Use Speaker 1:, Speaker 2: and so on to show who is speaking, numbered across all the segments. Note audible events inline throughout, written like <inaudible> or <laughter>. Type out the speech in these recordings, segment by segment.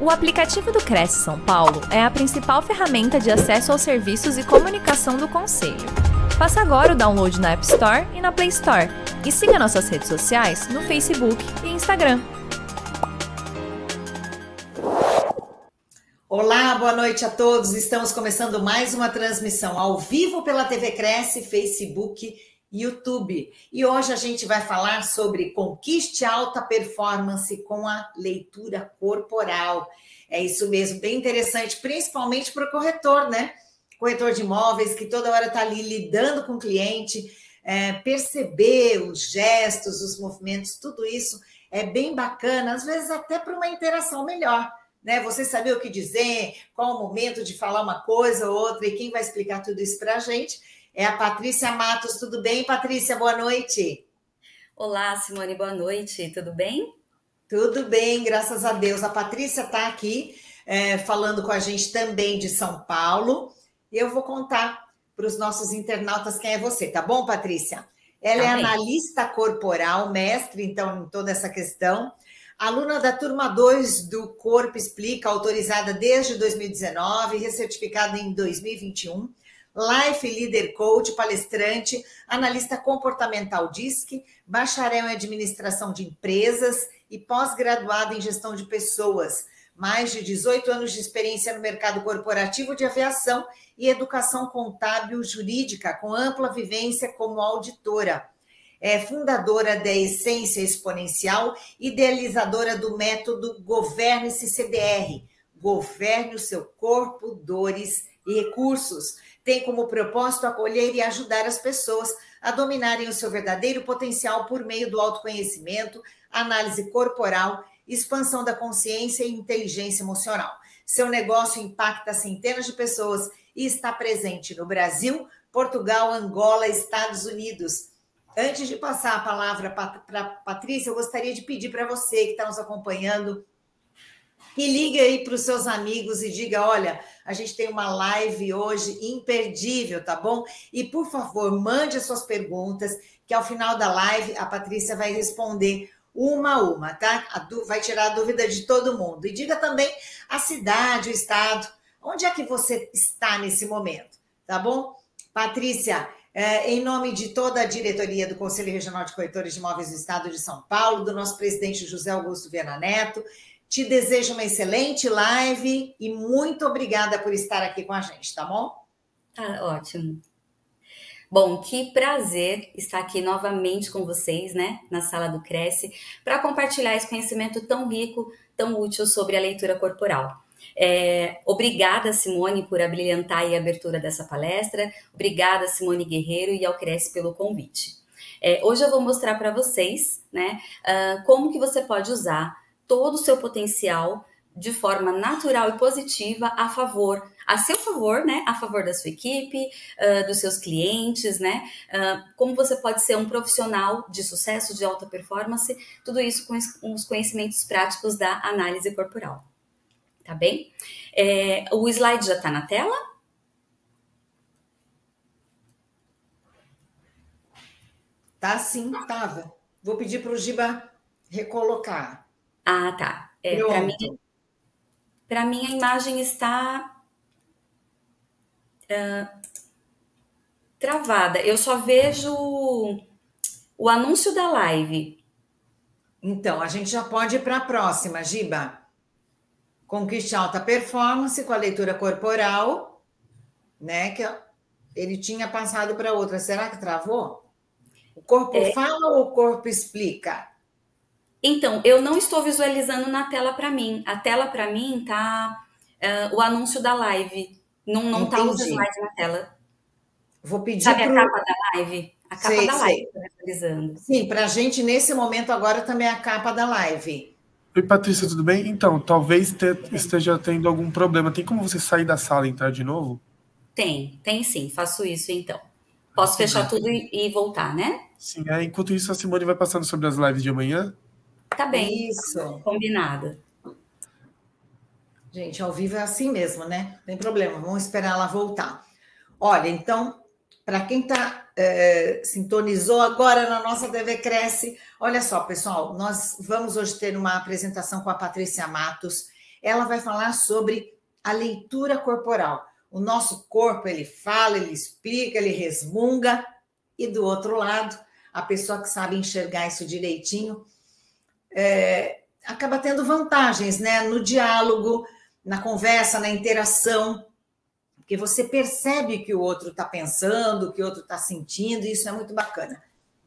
Speaker 1: O aplicativo do Cresce São Paulo é a principal ferramenta de acesso aos serviços e comunicação do Conselho. Faça agora o download na App Store e na Play Store. E siga nossas redes sociais no Facebook e Instagram.
Speaker 2: Olá, boa noite a todos. Estamos começando mais uma transmissão ao vivo pela TV Cresce, Facebook YouTube. E hoje a gente vai falar sobre conquiste alta performance com a leitura corporal. É isso mesmo, bem interessante, principalmente para o corretor, né? Corretor de imóveis que toda hora está ali lidando com o cliente, é, perceber os gestos, os movimentos, tudo isso é bem bacana, às vezes até para uma interação melhor. Né? Você saber o que dizer, qual o momento de falar uma coisa ou outra, e quem vai explicar tudo isso para a gente é a Patrícia Matos. Tudo bem, Patrícia? Boa noite.
Speaker 3: Olá, Simone, boa noite. Tudo bem?
Speaker 2: Tudo bem, graças a Deus. A Patrícia está aqui é, falando com a gente também de São Paulo. E eu vou contar para os nossos internautas quem é você, tá bom, Patrícia? Ela tá é bem. analista corporal, mestre, então, em toda essa questão. Aluna da turma 2 do Corpo Explica, autorizada desde 2019, recertificada em 2021 Life Leader Coach, palestrante, analista comportamental DISC, bacharel em administração de empresas e pós-graduado em gestão de pessoas. Mais de 18 anos de experiência no mercado corporativo de aviação e educação contábil jurídica, com ampla vivência como auditora. É fundadora da Essência Exponencial, idealizadora do método Governe-se CDR. Governe o seu corpo, dores e recursos tem como propósito acolher e ajudar as pessoas a dominarem o seu verdadeiro potencial por meio do autoconhecimento, análise corporal, expansão da consciência e inteligência emocional. Seu negócio impacta centenas de pessoas e está presente no Brasil, Portugal, Angola, Estados Unidos. Antes de passar a palavra para Patrícia, eu gostaria de pedir para você que está nos acompanhando e ligue aí para os seus amigos e diga: olha, a gente tem uma live hoje imperdível, tá bom? E por favor, mande as suas perguntas, que ao final da live a Patrícia vai responder uma a uma, tá? Vai tirar a dúvida de todo mundo. E diga também a cidade, o estado, onde é que você está nesse momento, tá bom? Patrícia, é, em nome de toda a diretoria do Conselho Regional de Corretores de Imóveis do Estado de São Paulo, do nosso presidente José Augusto Viana Neto, te desejo uma excelente live e muito obrigada por estar aqui com a gente, tá bom?
Speaker 3: Tá ótimo. Bom, que prazer estar aqui novamente com vocês, né, na sala do Cresce, para compartilhar esse conhecimento tão rico, tão útil sobre a leitura corporal. É, obrigada, Simone, por abrilhantar a abertura dessa palestra. Obrigada, Simone Guerreiro e ao Cresce pelo convite. É, hoje eu vou mostrar para vocês, né, uh, como que você pode usar todo o seu potencial de forma natural e positiva a favor, a seu favor, né? A favor da sua equipe, uh, dos seus clientes, né? Uh, como você pode ser um profissional de sucesso, de alta performance, tudo isso com os conhecimentos práticos da análise corporal. Tá bem? É, o slide já está na tela?
Speaker 2: Tá sim, tava. Vou pedir para o Giba recolocar.
Speaker 3: Ah, tá. É, para mim, para mim a imagem está uh, travada. Eu só vejo o anúncio da live.
Speaker 2: Então, a gente já pode ir para a próxima, Giba. Conquiste alta performance com a leitura corporal, né? Que ele tinha passado para outra. Será que travou? O corpo é... fala ou o corpo explica?
Speaker 3: Então, eu não estou visualizando na tela para mim. A tela para mim tá uh, o anúncio da live. Não, não tá os slides na tela.
Speaker 2: Vou pedir
Speaker 3: Sabe pro... a capa da live? A capa sei, da live, visualizando.
Speaker 2: Sim, para a gente, nesse momento agora, também é a capa da live.
Speaker 4: Oi, Patrícia, tudo bem? Então, talvez te, esteja tendo algum problema. Tem como você sair da sala e entrar de novo?
Speaker 3: Tem, tem sim. Faço isso então. Posso fechar tudo e, e voltar, né?
Speaker 4: Sim, é, enquanto isso, a Simone vai passando sobre as lives de amanhã.
Speaker 3: Tá bem. Isso. Combinado.
Speaker 2: Gente, ao vivo é assim mesmo, né? Não tem problema, vamos esperar ela voltar. Olha, então, para quem está é, sintonizou agora na nossa TV Cresce, olha só, pessoal, nós vamos hoje ter uma apresentação com a Patrícia Matos. ela vai falar sobre a leitura corporal. O nosso corpo, ele fala, ele explica, ele resmunga, e do outro lado, a pessoa que sabe enxergar isso direitinho é, acaba tendo vantagens né? no diálogo, na conversa, na interação, porque você percebe que o outro está pensando, que o outro está sentindo, e isso é muito bacana.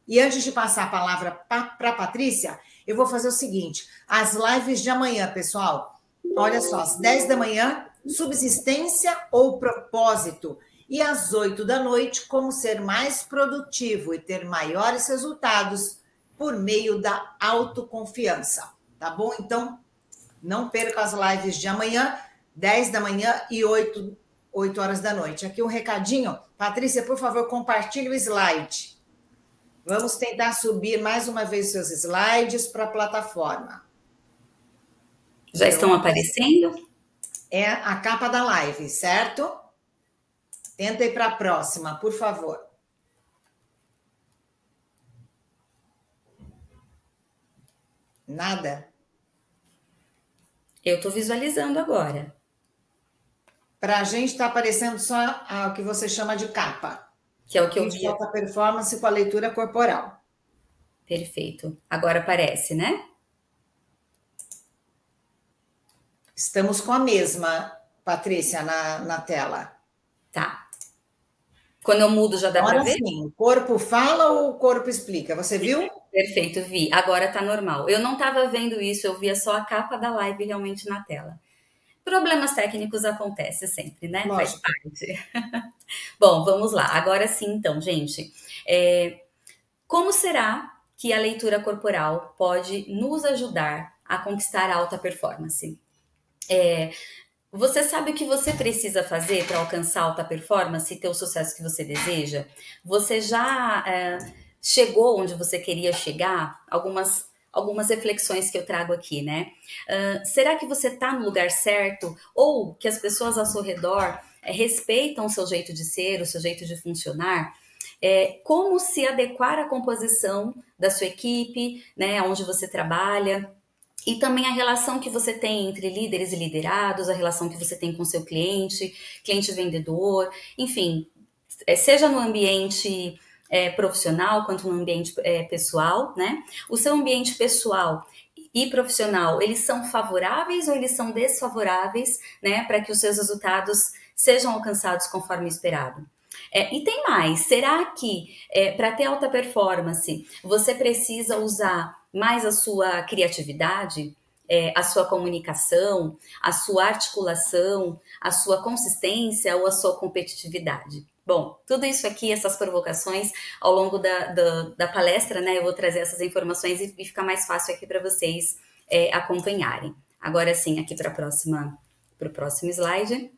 Speaker 2: E antes de passar a palavra para a Patrícia, eu vou fazer o seguinte: as lives de amanhã, pessoal, olha só, às 10 da manhã, subsistência ou propósito. E às 8 da noite, como ser mais produtivo e ter maiores resultados por meio da autoconfiança. Tá bom? Então, não perca as lives de amanhã, 10 da manhã e 8, 8 horas da noite. Aqui um recadinho. Patrícia, por favor, compartilhe o slide. Vamos tentar subir mais uma vez seus slides para a plataforma.
Speaker 3: Já estão aparecendo?
Speaker 2: É a capa da live, certo? Tenta ir para a próxima, por favor. Nada?
Speaker 3: Eu estou visualizando agora.
Speaker 2: Para a gente está aparecendo só o que você chama de capa.
Speaker 3: Que é o que eu vi.
Speaker 2: Alta performance com a leitura corporal.
Speaker 3: Perfeito. Agora aparece, né?
Speaker 2: Estamos com a mesma, Patrícia, na, na tela.
Speaker 3: Tá. Quando eu mudo, já dá para ver?
Speaker 2: Sim, o corpo fala ou o corpo explica? Você viu?
Speaker 3: Perfeito, vi. Agora tá normal. Eu não estava vendo isso, eu via só a capa da live realmente na tela. Problemas técnicos acontecem sempre, né?
Speaker 2: Lógico.
Speaker 3: Faz parte. <laughs> Bom, vamos lá. Agora sim, então, gente. É... Como será que a leitura corporal pode nos ajudar a conquistar a alta performance? É, você sabe o que você precisa fazer para alcançar alta performance e ter o sucesso que você deseja? Você já é, chegou onde você queria chegar? Algumas algumas reflexões que eu trago aqui, né? Uh, será que você está no lugar certo ou que as pessoas ao seu redor é, respeitam o seu jeito de ser, o seu jeito de funcionar? É, como se adequar à composição da sua equipe, né? Onde você trabalha? E também a relação que você tem entre líderes e liderados, a relação que você tem com seu cliente, cliente vendedor, enfim, é, seja no ambiente é, profissional quanto no ambiente é, pessoal, né? O seu ambiente pessoal e profissional, eles são favoráveis ou eles são desfavoráveis, né, para que os seus resultados sejam alcançados conforme esperado? É, e tem mais, será que é, para ter alta performance você precisa usar mais a sua criatividade, é, a sua comunicação, a sua articulação, a sua consistência ou a sua competitividade. Bom, tudo isso aqui, essas provocações, ao longo da, da, da palestra, né, eu vou trazer essas informações e, e fica mais fácil aqui para vocês é, acompanharem. Agora sim, aqui para o próximo slide.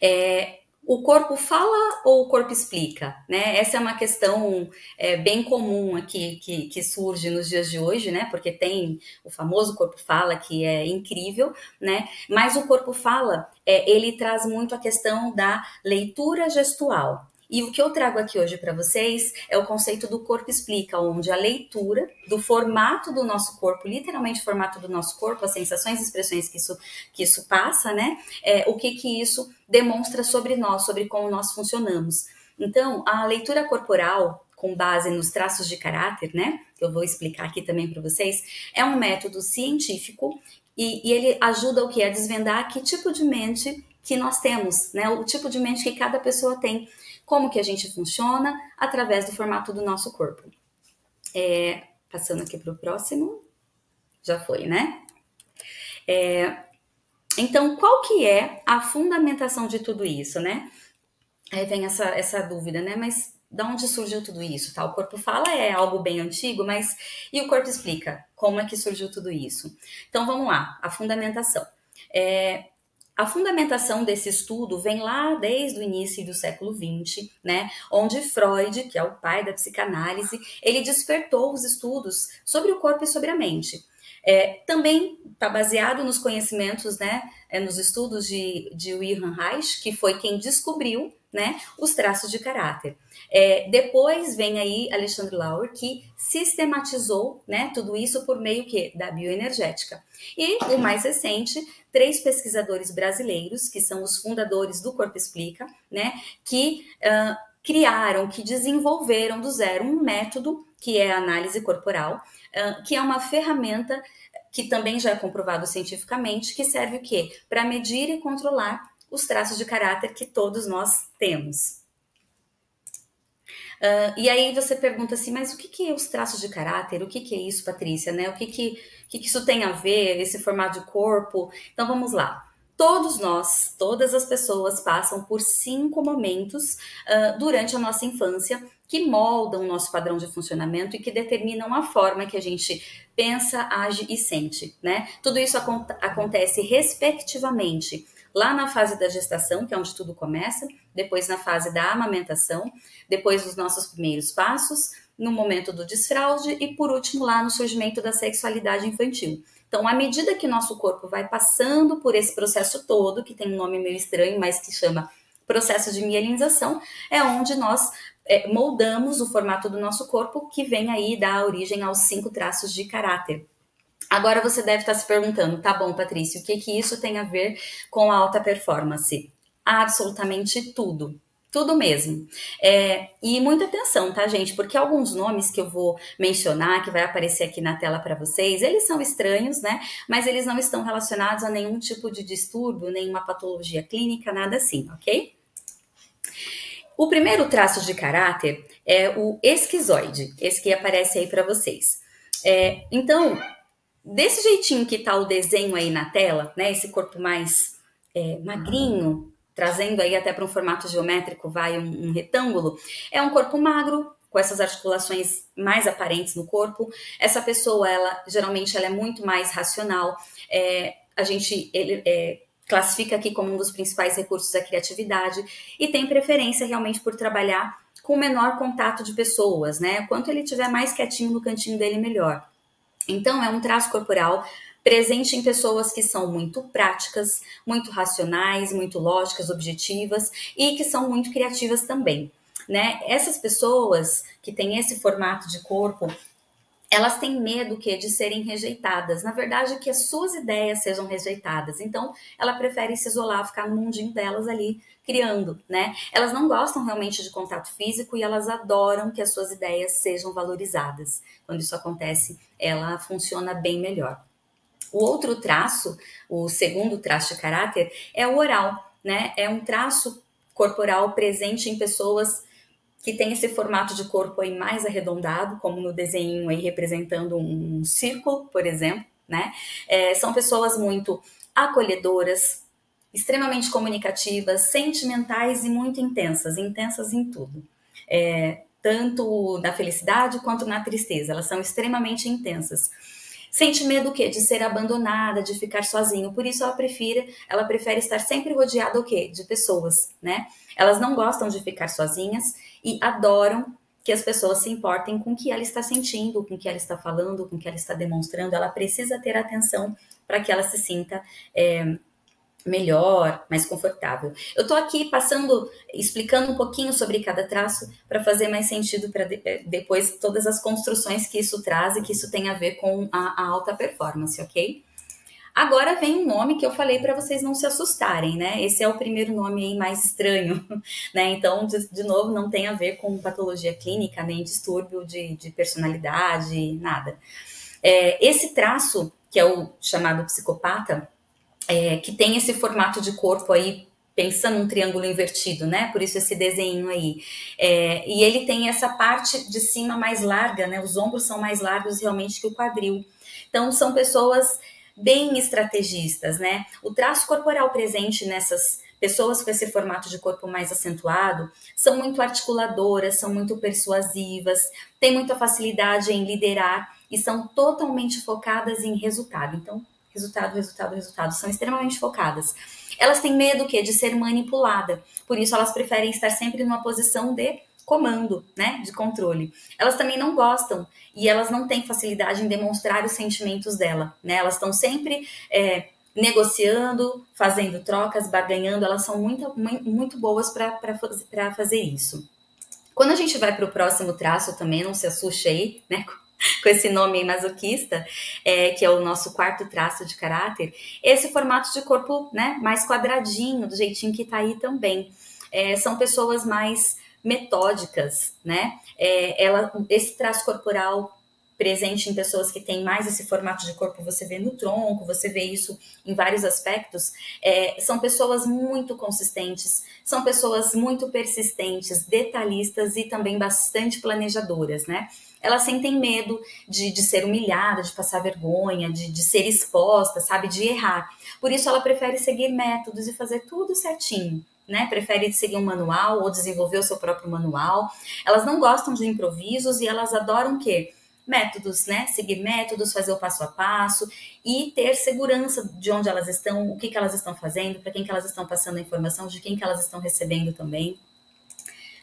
Speaker 3: É, o corpo fala ou o corpo explica? Né? Essa é uma questão é, bem comum aqui que, que, surge nos dias de hoje, né? Porque tem o famoso corpo fala que é incrível, né? Mas o corpo fala, é, ele traz muito a questão da leitura gestual. E o que eu trago aqui hoje para vocês é o conceito do corpo explica, onde a leitura do formato do nosso corpo, literalmente o formato do nosso corpo, as sensações e expressões que isso, que isso passa, né? É, o que que isso demonstra sobre nós, sobre como nós funcionamos. Então, a leitura corporal, com base nos traços de caráter, né? Que eu vou explicar aqui também para vocês, é um método científico e, e, ele ajuda o que? A desvendar que tipo de mente que nós temos, né? O tipo de mente que cada pessoa tem como que a gente funciona através do formato do nosso corpo. É, passando aqui para o próximo, já foi, né? É, então, qual que é a fundamentação de tudo isso, né? Aí vem essa, essa dúvida, né? Mas da onde surgiu tudo isso? Tá? O corpo fala é algo bem antigo, mas e o corpo explica como é que surgiu tudo isso? Então vamos lá, a fundamentação. É, a fundamentação desse estudo vem lá desde o início do século XX, né, onde Freud, que é o pai da psicanálise, ele despertou os estudos sobre o corpo e sobre a mente. É, também está baseado nos conhecimentos, né, é, nos estudos de, de Wilhelm Reich, que foi quem descobriu né, os traços de caráter. É, depois vem aí Alexandre Lauer, que sistematizou né, tudo isso por meio que, da bioenergética. E o mais recente, três pesquisadores brasileiros, que são os fundadores do Corpo Explica, né, que uh, criaram, que desenvolveram do zero um método que é a análise corporal, que é uma ferramenta que também já é comprovado cientificamente, que serve o quê? Para medir e controlar os traços de caráter que todos nós temos. Uh, e aí você pergunta assim, mas o que, que é os traços de caráter? O que, que é isso, Patrícia? Né? O que, que, que, que isso tem a ver, esse formato de corpo? Então vamos lá. Todos nós, todas as pessoas passam por cinco momentos uh, durante a nossa infância que moldam o nosso padrão de funcionamento e que determinam a forma que a gente pensa, age e sente, né? Tudo isso ac acontece respectivamente lá na fase da gestação, que é onde tudo começa, depois na fase da amamentação, depois dos nossos primeiros passos, no momento do desfraude e por último lá no surgimento da sexualidade infantil. Então, à medida que nosso corpo vai passando por esse processo todo, que tem um nome meio estranho, mas que chama processo de mielinização, é onde nós é, moldamos o formato do nosso corpo, que vem aí dar origem aos cinco traços de caráter. Agora você deve estar se perguntando, tá bom, Patrícia, o que, que isso tem a ver com a alta performance? Absolutamente tudo. Tudo mesmo. É, e muita atenção, tá, gente? Porque alguns nomes que eu vou mencionar, que vai aparecer aqui na tela para vocês, eles são estranhos, né? Mas eles não estão relacionados a nenhum tipo de distúrbio, nenhuma patologia clínica, nada assim, ok? O primeiro traço de caráter é o esquizoide, esse que aparece aí para vocês. É, então, desse jeitinho que tá o desenho aí na tela, né? Esse corpo mais é, magrinho, trazendo aí até para um formato geométrico, vai um, um retângulo, é um corpo magro, com essas articulações mais aparentes no corpo. Essa pessoa, ela geralmente ela é muito mais racional. É, a gente ele, é, classifica aqui como um dos principais recursos a criatividade e tem preferência realmente por trabalhar com menor contato de pessoas, né? Quanto ele tiver mais quietinho no cantinho dele, melhor. Então, é um traço corporal presente em pessoas que são muito práticas, muito racionais, muito lógicas, objetivas e que são muito criativas também. Né? Essas pessoas que têm esse formato de corpo, elas têm medo que de serem rejeitadas. Na verdade, que as suas ideias sejam rejeitadas. Então, ela prefere se isolar, ficar no mundinho delas ali criando, né? Elas não gostam realmente de contato físico e elas adoram que as suas ideias sejam valorizadas. Quando isso acontece, ela funciona bem melhor. O outro traço, o segundo traço de caráter, é o oral, né? É um traço corporal presente em pessoas que tem esse formato de corpo aí mais arredondado, como no desenho aí representando um círculo, por exemplo, né? É, são pessoas muito acolhedoras, extremamente comunicativas, sentimentais e muito intensas, intensas em tudo. É, tanto na felicidade quanto na tristeza, elas são extremamente intensas. Sente medo o quê? De ser abandonada, de ficar sozinho. Por isso ela prefere, ela prefere estar sempre rodeada o quê? De pessoas, né? Elas não gostam de ficar sozinhas e adoram que as pessoas se importem com o que ela está sentindo, com o que ela está falando, com o que ela está demonstrando. Ela precisa ter atenção para que ela se sinta é, melhor, mais confortável. Eu estou aqui passando, explicando um pouquinho sobre cada traço para fazer mais sentido para de, é, depois todas as construções que isso traz e que isso tem a ver com a, a alta performance, ok? Agora vem um nome que eu falei para vocês não se assustarem, né? Esse é o primeiro nome aí mais estranho, <laughs> né? Então, de, de novo, não tem a ver com patologia clínica, nem distúrbio de, de personalidade, nada. É, esse traço, que é o chamado psicopata, é, que tem esse formato de corpo aí pensando um triângulo invertido, né? Por isso esse desenho aí. É, e ele tem essa parte de cima mais larga, né? Os ombros são mais largos realmente que o quadril. Então são pessoas bem estrategistas, né? O traço corporal presente nessas pessoas com esse formato de corpo mais acentuado são muito articuladoras, são muito persuasivas, têm muita facilidade em liderar e são totalmente focadas em resultado. Então, resultado, resultado, resultado, são extremamente focadas. Elas têm medo que de ser manipulada, por isso elas preferem estar sempre numa posição de comando, né, de controle. Elas também não gostam e elas não têm facilidade em demonstrar os sentimentos dela, né? Elas estão sempre é, negociando, fazendo trocas, barganhando. Elas são muito, muito boas para fazer isso. Quando a gente vai para o próximo traço também, não se assuste aí, né? Com esse nome masoquista, é, que é o nosso quarto traço de caráter, esse formato de corpo né, mais quadradinho, do jeitinho que está aí também. É, são pessoas mais metódicas, né? É, ela, esse traço corporal presente em pessoas que têm mais esse formato de corpo, você vê no tronco, você vê isso em vários aspectos, é, são pessoas muito consistentes, são pessoas muito persistentes, detalhistas e também bastante planejadoras, né? Elas sentem medo de, de ser humilhada, de passar vergonha, de, de ser exposta, sabe, de errar. Por isso ela prefere seguir métodos e fazer tudo certinho né? Prefere seguir um manual ou desenvolver o seu próprio manual. Elas não gostam de improvisos e elas adoram o quê? Métodos, né? Seguir métodos, fazer o passo a passo e ter segurança de onde elas estão, o que, que elas estão fazendo, para quem que elas estão passando a informação, de quem que elas estão recebendo também.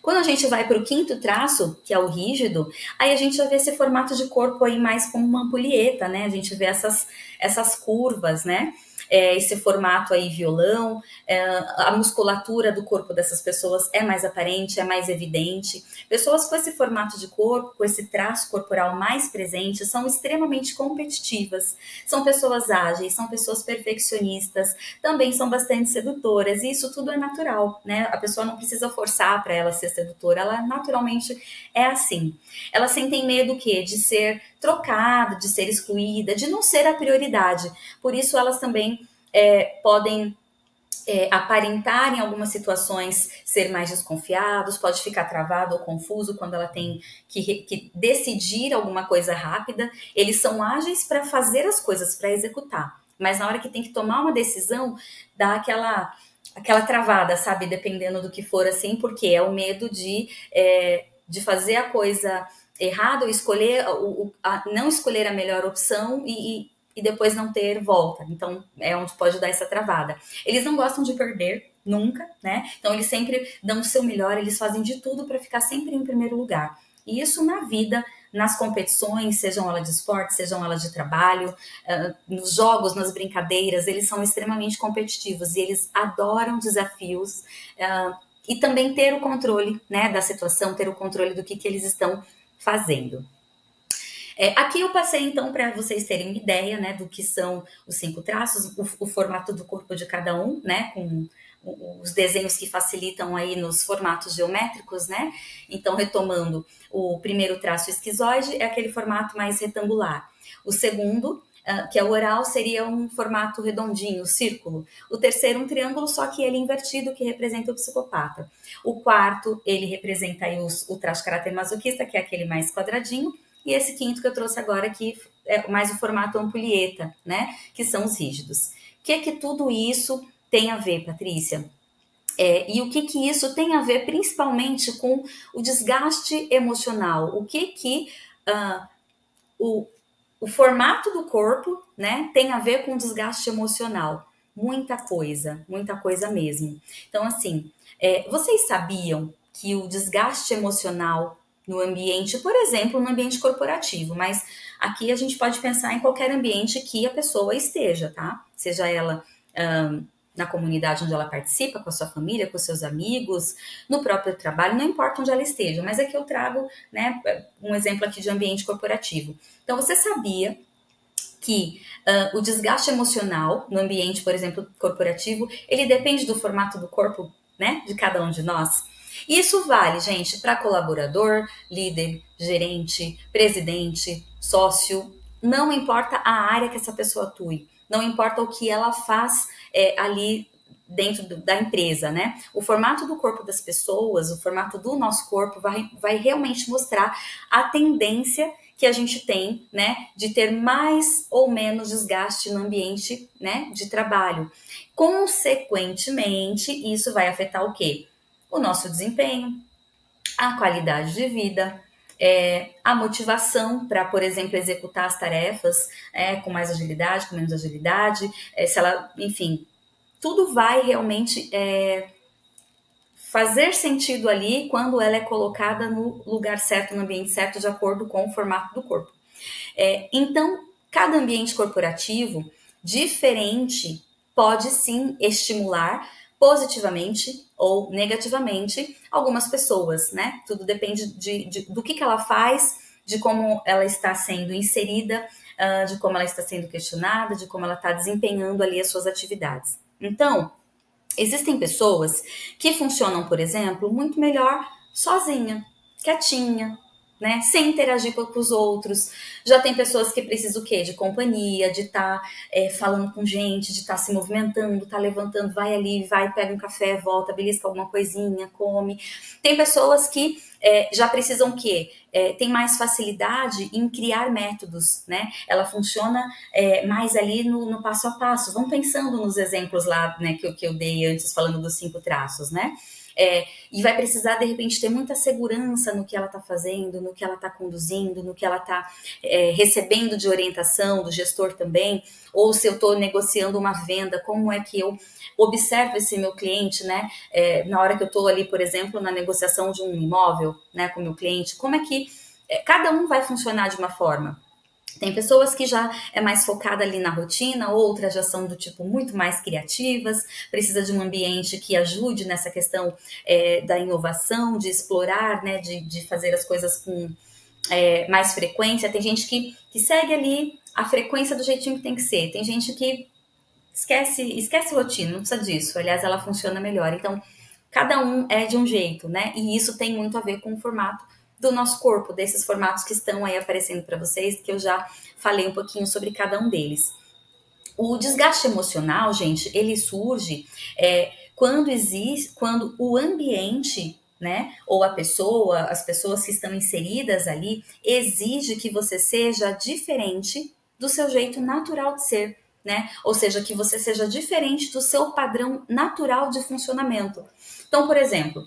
Speaker 3: Quando a gente vai para o quinto traço, que é o rígido, aí a gente já vê esse formato de corpo aí mais como uma ampulheta, né? A gente vê essas, essas curvas, né? É, esse formato aí violão, é, a musculatura do corpo dessas pessoas é mais aparente, é mais evidente. Pessoas com esse formato de corpo, com esse traço corporal mais presente, são extremamente competitivas. São pessoas ágeis, são pessoas perfeccionistas, também são bastante sedutoras, e isso tudo é natural, né? A pessoa não precisa forçar para ela ser sedutora, ela naturalmente é assim. Elas sentem medo que de ser trocada, de ser excluída, de não ser a prioridade. Por isso elas também é, podem é, aparentar em algumas situações ser mais desconfiados, pode ficar travado ou confuso quando ela tem que, que decidir alguma coisa rápida. Eles são ágeis para fazer as coisas, para executar, mas na hora que tem que tomar uma decisão, dá aquela aquela travada, sabe? Dependendo do que for assim, porque é o medo de, é, de fazer a coisa errada ou escolher, o, a, não escolher a melhor opção e, e depois não ter volta. Então, é onde pode dar essa travada. Eles não gostam de perder, nunca, né? Então, eles sempre dão o seu melhor, eles fazem de tudo para ficar sempre em primeiro lugar. E isso na vida, nas competições, sejam elas de esporte, sejam elas de trabalho, nos jogos, nas brincadeiras, eles são extremamente competitivos e eles adoram desafios e também ter o controle né, da situação, ter o controle do que, que eles estão fazendo. É, aqui eu passei então para vocês terem uma ideia, né, do que são os cinco traços, o, o, formato do corpo de cada um, né, com os desenhos que facilitam aí nos formatos geométricos, né? Então, retomando, o primeiro traço esquizoide é aquele formato mais retangular. O segundo, que é o oral, seria um formato redondinho, círculo. O terceiro, um triângulo, só que ele invertido, que representa o psicopata. O quarto, ele representa aí os, o traço caráter masoquista, que é aquele mais quadradinho. E esse quinto que eu trouxe agora aqui é mais o formato ampulheta, né? Que são os rígidos. O que é que tudo isso tem a ver, Patrícia? É, e o que que isso tem a ver principalmente com o desgaste emocional? O que que uh, o, o formato do corpo, né, tem a ver com desgaste emocional? Muita coisa, muita coisa mesmo. Então, assim, é, vocês sabiam que o desgaste emocional no ambiente, por exemplo, no ambiente corporativo, mas aqui a gente pode pensar em qualquer ambiente que a pessoa esteja, tá? Seja ela um, na comunidade onde ela participa, com a sua família, com seus amigos, no próprio trabalho, não importa onde ela esteja, mas aqui eu trago né, um exemplo aqui de ambiente corporativo. Então, você sabia que uh, o desgaste emocional no ambiente, por exemplo, corporativo, ele depende do formato do corpo, né, de cada um de nós? Isso vale, gente, para colaborador, líder, gerente, presidente, sócio. Não importa a área que essa pessoa atue, não importa o que ela faz é, ali dentro do, da empresa, né? O formato do corpo das pessoas, o formato do nosso corpo vai, vai realmente mostrar a tendência que a gente tem, né, de ter mais ou menos desgaste no ambiente, né, de trabalho. Consequentemente, isso vai afetar o quê? o nosso desempenho, a qualidade de vida, é, a motivação para, por exemplo, executar as tarefas é, com mais agilidade, com menos agilidade, é, se ela, enfim, tudo vai realmente é, fazer sentido ali quando ela é colocada no lugar certo, no ambiente certo, de acordo com o formato do corpo. É, então, cada ambiente corporativo diferente pode sim estimular positivamente ou negativamente algumas pessoas, né? Tudo depende de, de do que, que ela faz, de como ela está sendo inserida, uh, de como ela está sendo questionada, de como ela está desempenhando ali as suas atividades. Então, existem pessoas que funcionam, por exemplo, muito melhor sozinha, quietinha, né? Sem interagir com, os outros. Já tem pessoas que precisam o quê? De companhia, de estar tá, é, falando com gente, de estar tá se movimentando, tá levantando, vai ali, vai, pega um café, volta, belisca alguma coisinha, come. Tem pessoas que é, já precisam o quê? É, tem mais facilidade em criar métodos, né? Ela funciona é, mais ali no, no, passo a passo. Vão pensando nos exemplos lá, né, que, que eu dei antes, falando dos cinco traços, né? É, e vai precisar, de repente, ter muita segurança no que ela está fazendo, no que ela está conduzindo, no que ela está é, recebendo de orientação do gestor também, ou se eu estou negociando uma venda, como é que eu observo esse meu cliente, né? É, na hora que eu estou ali, por exemplo, na negociação de um imóvel, né, com o meu cliente, como é que é, cada um vai funcionar de uma forma. Tem pessoas que já é mais focada ali na rotina, outras já são do tipo muito mais criativas, precisa de um ambiente que ajude nessa questão é, da inovação, de explorar, né, de, de fazer as coisas com é, mais frequência. Tem gente que, que segue ali a frequência do jeitinho que tem que ser. Tem gente que esquece, esquece rotina, não precisa disso. Aliás, ela funciona melhor. Então, cada um é de um jeito, né? E isso tem muito a ver com o formato do nosso corpo, desses formatos que estão aí aparecendo para vocês, que eu já falei um pouquinho sobre cada um deles. O desgaste emocional, gente, ele surge é, quando existe, quando o ambiente né? Ou a pessoa, as pessoas que estão inseridas ali, exige que você seja diferente do seu jeito natural de ser, né? Ou seja, que você seja diferente do seu padrão natural de funcionamento. Então, por exemplo,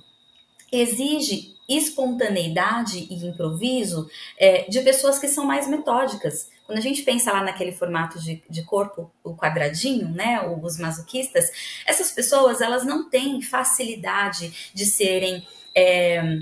Speaker 3: exige espontaneidade e improviso é, de pessoas que são mais metódicas. Quando a gente pensa lá naquele formato de, de corpo, o quadradinho, né, os masoquistas, essas pessoas elas não têm facilidade de serem é,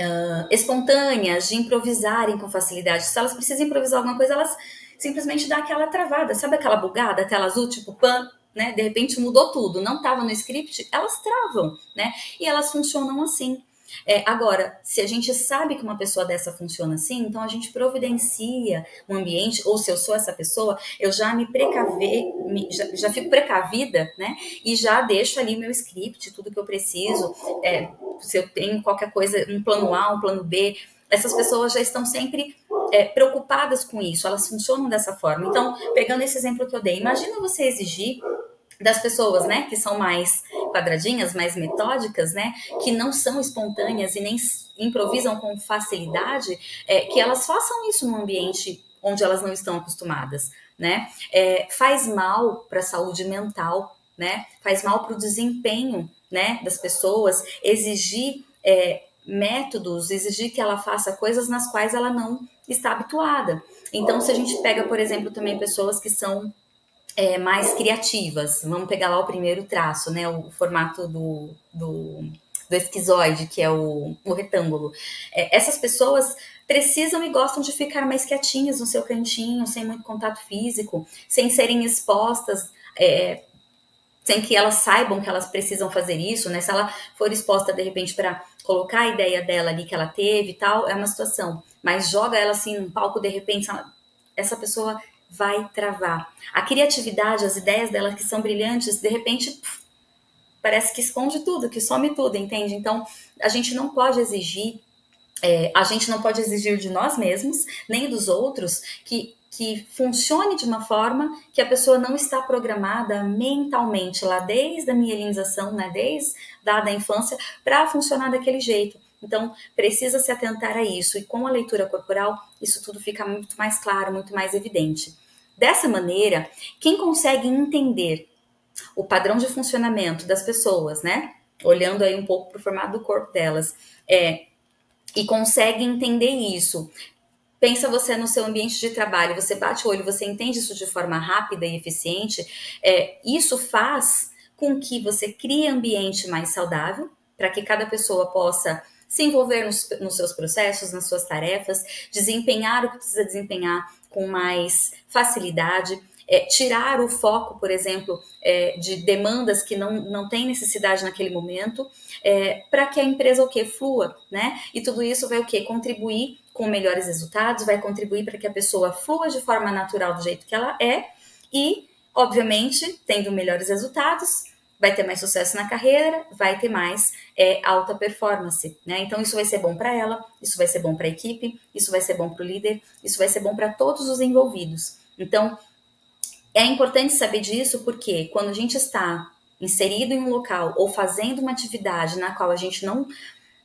Speaker 3: uh, espontâneas, de improvisarem com facilidade. Se elas precisam improvisar alguma coisa, elas simplesmente dão aquela travada, sabe aquela bugada, tela azul, tipo pan, né? De repente mudou tudo, não estava no script, elas travam, né? E elas funcionam assim. É, agora, se a gente sabe que uma pessoa dessa funciona assim, então a gente providencia um ambiente, ou se eu sou essa pessoa, eu já me precaver, me, já, já, fico precavida, né? E já deixo ali meu script, tudo que eu preciso. É, se eu tenho qualquer coisa, um plano A, um plano B, essas pessoas já estão sempre é, preocupadas com isso, elas funcionam dessa forma. Então, pegando esse exemplo que eu dei, imagina você exigir das pessoas, né, que são mais quadradinhas, mais metódicas, né, que não são espontâneas e nem improvisam com facilidade, é, que elas façam isso num ambiente onde elas não estão acostumadas, né? É, faz mal para a saúde mental, né? Faz mal para o desempenho, né, das pessoas. Exigir é, métodos, exigir que ela faça coisas nas quais ela não está habituada. Então, se a gente pega, por exemplo, também pessoas que são é, mais criativas. Vamos pegar lá o primeiro traço, né? O formato do, do, do esquizoide, que é o, o retângulo. É, essas pessoas precisam e gostam de ficar mais quietinhas no seu cantinho, sem muito contato físico, sem serem expostas. É, sem que elas saibam que elas precisam fazer isso, né? Se ela for exposta de repente para colocar a ideia dela ali que ela teve e tal, é uma situação. Mas joga ela assim num palco de repente, essa pessoa vai travar. A criatividade, as ideias dela que são brilhantes, de repente pff, parece que esconde tudo, que some tudo, entende? Então a gente não pode exigir, é, a gente não pode exigir de nós mesmos, nem dos outros, que que funcione de uma forma que a pessoa não está programada mentalmente lá desde a mielinização, né, desde da, da infância, para funcionar daquele jeito. Então, precisa se atentar a isso. E com a leitura corporal, isso tudo fica muito mais claro, muito mais evidente. Dessa maneira, quem consegue entender o padrão de funcionamento das pessoas, né? Olhando aí um pouco para o formato do corpo delas, é, e consegue entender isso. Pensa você no seu ambiente de trabalho, você bate o olho, você entende isso de forma rápida e eficiente. É, isso faz com que você crie ambiente mais saudável, para que cada pessoa possa se envolver nos, nos seus processos, nas suas tarefas, desempenhar o que precisa desempenhar com mais facilidade. É, tirar o foco, por exemplo, é, de demandas que não, não tem necessidade naquele momento, é, para que a empresa o que flua, né? E tudo isso vai o que contribuir com melhores resultados, vai contribuir para que a pessoa flua de forma natural do jeito que ela é e, obviamente, tendo melhores resultados, vai ter mais sucesso na carreira, vai ter mais é, alta performance, né? Então isso vai ser bom para ela, isso vai ser bom para a equipe, isso vai ser bom para o líder, isso vai ser bom para todos os envolvidos. Então é importante saber disso porque quando a gente está inserido em um local ou fazendo uma atividade na qual a gente não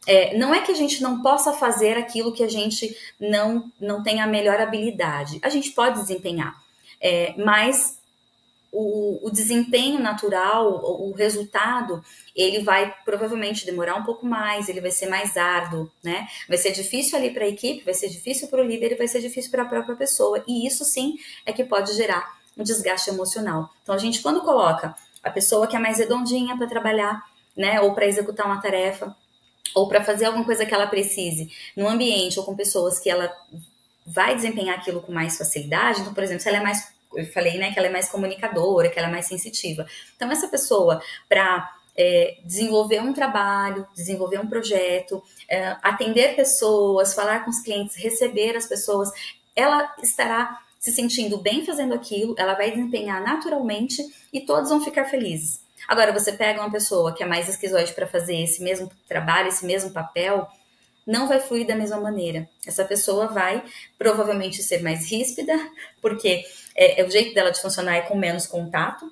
Speaker 3: é, não é que a gente não possa fazer aquilo que a gente não não tem a melhor habilidade, a gente pode desempenhar, é, mas o, o, desempenho natural, o, o, resultado, ele vai provavelmente demorar um pouco mais, ele vai ser mais árduo, né? Vai ser difícil ali para a equipe, vai ser difícil para o líder e vai ser difícil para a própria pessoa. E isso sim é que pode gerar um desgaste emocional. Então a gente quando coloca a pessoa que é mais redondinha para trabalhar, né, ou para executar uma tarefa, ou para fazer alguma coisa que ela precise, no ambiente ou com pessoas que ela vai desempenhar aquilo com mais facilidade. Então, por exemplo, se ela é mais eu falei, né, que ela é mais comunicadora, que ela é mais sensitiva. Então, essa pessoa, para é, desenvolver um trabalho, desenvolver um projeto, é, atender pessoas, falar com os clientes, receber as pessoas, ela estará se sentindo bem fazendo aquilo, ela vai desempenhar naturalmente e todos vão ficar felizes. Agora, você pega uma pessoa que é mais esquizoide para fazer esse mesmo trabalho, esse mesmo papel, não vai fluir da mesma maneira. Essa pessoa vai provavelmente ser mais ríspida, porque é, é, o jeito dela de funcionar é com menos contato.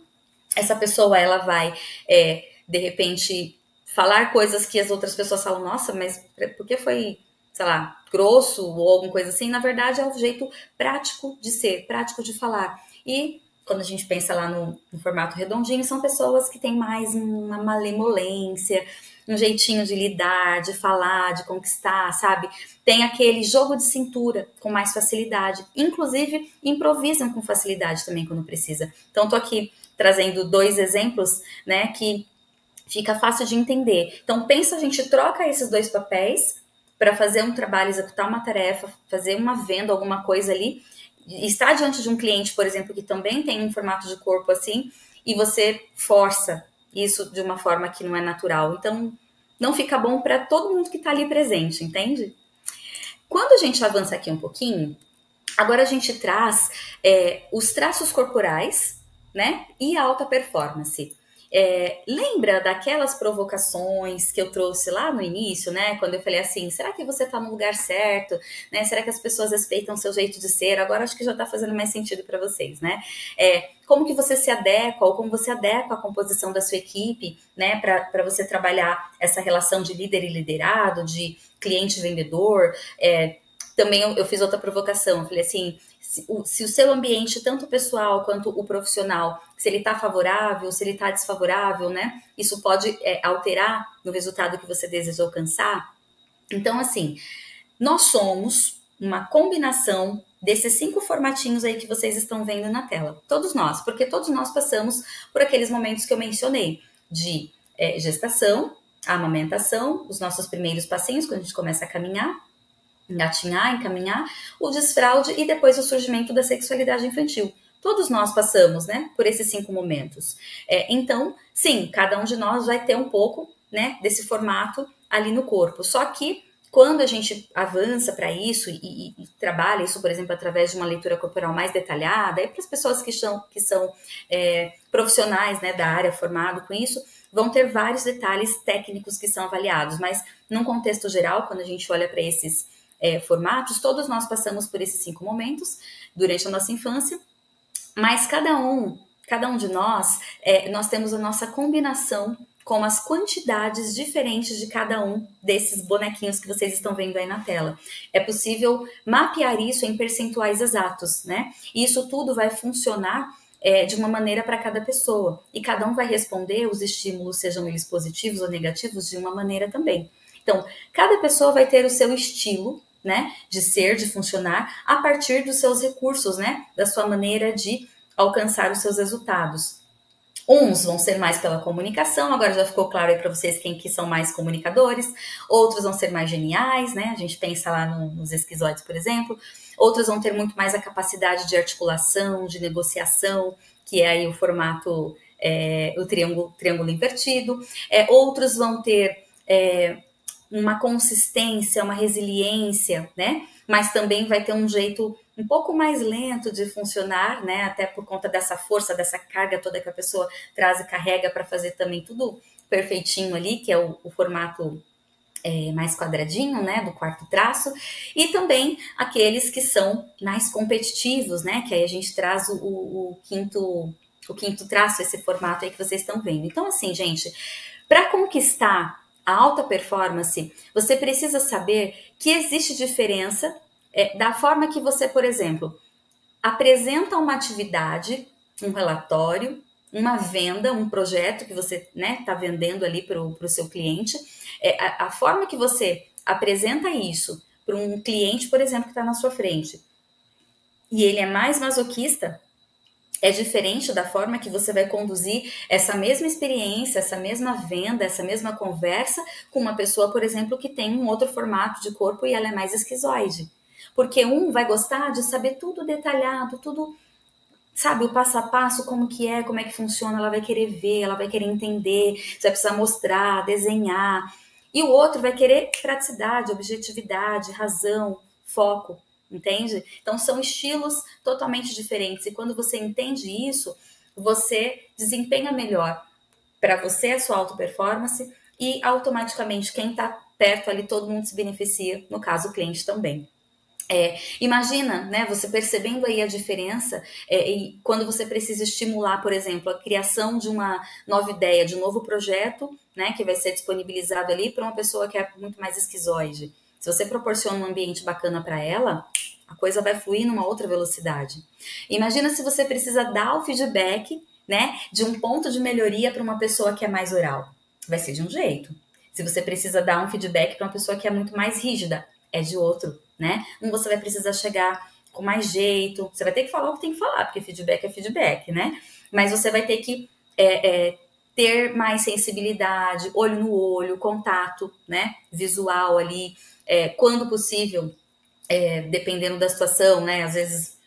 Speaker 3: Essa pessoa ela vai é, de repente falar coisas que as outras pessoas falam, nossa, mas por que foi, sei lá, grosso ou alguma coisa assim? Na verdade é o jeito prático de ser, prático de falar. E quando a gente pensa lá no, no formato redondinho, são pessoas que têm mais uma malemolência, um jeitinho de lidar, de falar, de conquistar, sabe? Tem aquele jogo de cintura com mais facilidade. Inclusive, improvisam com facilidade também quando precisa. Então, tô aqui trazendo dois exemplos, né, que fica fácil de entender. Então, pensa, a gente troca esses dois papéis para fazer um trabalho, executar uma tarefa, fazer uma venda, alguma coisa ali, estar diante de um cliente, por exemplo, que também tem um formato de corpo assim, e você força isso de uma forma que não é natural. Então, não fica bom para todo mundo que está ali presente, entende? Quando a gente avança aqui um pouquinho, agora a gente traz é, os traços corporais, né? E a alta performance. É, lembra daquelas provocações que eu trouxe lá no início, né? Quando eu falei assim, será que você está no lugar certo? Né? Será que as pessoas respeitam seu jeito de ser? Agora acho que já está fazendo mais sentido para vocês, né? É, como que você se adequa ou como você adequa a composição da sua equipe, né? Para você trabalhar essa relação de líder e liderado, de cliente vendedor. É, também eu, eu, fiz outra provocação, eu falei assim, se o, se o seu ambiente, tanto pessoal quanto o profissional, se ele está favorável, se ele está desfavorável, né? Isso pode é, alterar no resultado que você deseja alcançar. Então, assim, nós somos uma combinação desses cinco formatinhos aí que vocês estão vendo na tela. Todos nós, porque todos nós passamos por aqueles momentos que eu mencionei de é, gestação, amamentação, os nossos primeiros passinhos, quando a gente começa a caminhar, engatinhar, encaminhar, o desfraude e depois o surgimento da sexualidade infantil. Todos nós passamos, né, por esses cinco momentos. É, então, sim, cada um de nós vai ter um pouco, né, desse formato ali no corpo. Só que quando a gente avança para isso e, e, trabalha isso, por exemplo, através de uma leitura corporal mais detalhada, e para as pessoas que são, que são é, profissionais né, da área, formado com isso, vão ter vários detalhes técnicos que são avaliados, mas num contexto geral, quando a gente olha para esses é, formatos, todos nós passamos por esses cinco momentos durante a nossa infância, mas cada um, cada um de nós, é, nós temos a nossa combinação com as quantidades diferentes de cada um desses bonequinhos que vocês estão vendo aí na tela. É possível mapear isso em percentuais exatos, né? E isso tudo vai funcionar é, de uma maneira para cada pessoa. E cada um vai responder os estímulos, sejam eles positivos ou negativos, de uma maneira também. Então, cada pessoa vai ter o seu estilo né, de ser, de funcionar, a partir dos seus recursos, né, da sua maneira de alcançar os seus resultados. Uns vão ser mais pela comunicação, agora já ficou claro aí para vocês quem que são mais comunicadores. Outros vão ser mais geniais, né? A gente pensa lá no, nos esquizoides, por exemplo. Outros vão ter muito mais a capacidade de articulação, de negociação, que é aí o formato, é, o triângulo, triângulo invertido. É, outros vão ter é, uma consistência, uma resiliência, né? Mas também vai ter um jeito um pouco mais lento de funcionar, né? Até por conta dessa força, dessa carga toda que a pessoa traz e carrega para fazer também tudo perfeitinho ali, que é o, o formato é, mais quadradinho, né, do quarto traço, e também aqueles que são mais competitivos, né, que aí a gente traz o, o quinto o quinto traço, esse formato aí que vocês estão vendo. Então, assim, gente, para conquistar a alta performance, você precisa saber que existe diferença é, da forma que você, por exemplo, apresenta uma atividade, um relatório, uma venda, um projeto que você está né, tá vendendo ali para o seu cliente, é, a, a, forma que você apresenta isso para um cliente, por exemplo, que está na sua frente, e ele é mais masoquista, é diferente da forma que você vai conduzir essa mesma experiência, essa mesma venda, essa mesma conversa com uma pessoa, por exemplo, que tem um outro formato de corpo e ela é mais esquizoide. Porque um vai gostar de saber tudo detalhado, tudo, sabe, o passo a passo, como que é, como é que funciona, ela vai querer ver, ela vai querer entender, você vai precisar mostrar, desenhar. E o outro vai querer praticidade, objetividade, razão, foco, entende? Então são estilos totalmente diferentes. E quando você entende isso, você desempenha melhor para você a sua auto performance e automaticamente quem está perto ali todo mundo se beneficia, no caso o cliente também. É, imagina, né, você percebendo aí a diferença é, e quando você precisa estimular, por exemplo, a criação de uma nova ideia, de um novo projeto, né, que vai ser disponibilizado ali para uma pessoa que é muito mais esquizoide. Se você proporciona um ambiente bacana para ela, a coisa vai fluir numa outra velocidade. Imagina se você precisa dar o feedback, né, de um ponto de melhoria para uma pessoa que é mais oral. Vai ser de um jeito. Se você precisa dar um feedback para uma pessoa que é muito mais rígida, é de outro né? Um você vai precisar chegar com mais jeito, você vai ter que falar o que tem que falar, porque feedback é feedback, né? Mas você vai ter que é, é, ter mais sensibilidade, olho no olho, contato, né? Visual ali, é, quando possível, é, dependendo da situação, né? Às vezes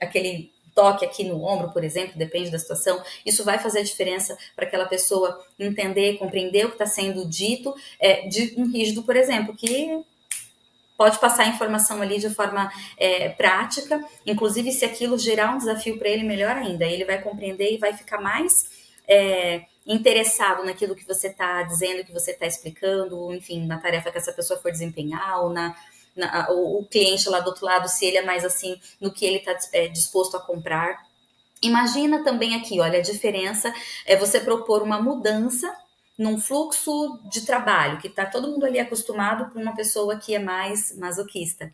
Speaker 3: aquele toque aqui no ombro, por exemplo, depende da situação, isso vai fazer a diferença para aquela pessoa entender, compreender o que está sendo dito, é, de um rígido, por exemplo, que pode passar a informação ali de forma é, prática, inclusive se aquilo gerar um desafio para ele, melhor ainda, ele vai compreender e vai ficar mais é, interessado naquilo que você está dizendo, que você está explicando, enfim, na tarefa que essa pessoa for desempenhar, ou na, na o, cliente lá do outro lado, se ele é mais assim no que ele está é, disposto a comprar. Imagina também aqui, olha, a diferença é você propor uma mudança num fluxo de trabalho, que está todo mundo ali acostumado para uma pessoa que é mais masoquista.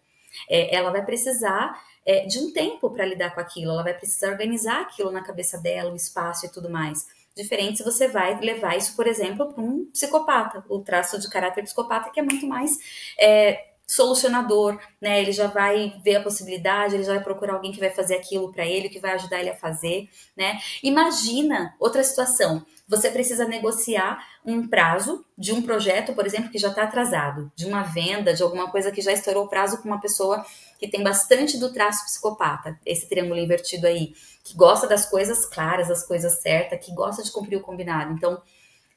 Speaker 3: É, ela vai precisar é, de um tempo para lidar com aquilo, ela vai precisar organizar aquilo na cabeça dela, o espaço e tudo mais. Diferente se você vai levar isso, por exemplo, para um psicopata, o traço de caráter psicopata, que é muito mais é, solucionador, né? Ele já vai ver a possibilidade, ele já vai procurar alguém que vai fazer aquilo para ele, que vai ajudar ele a fazer, né? Imagina outra situação. Você precisa negociar um prazo de um projeto, por exemplo, que já está atrasado, de uma venda, de alguma coisa que já estourou o prazo com uma pessoa que tem bastante do traço psicopata, esse triângulo invertido aí, que gosta das coisas claras, das coisas certas, que gosta de cumprir o combinado. Então,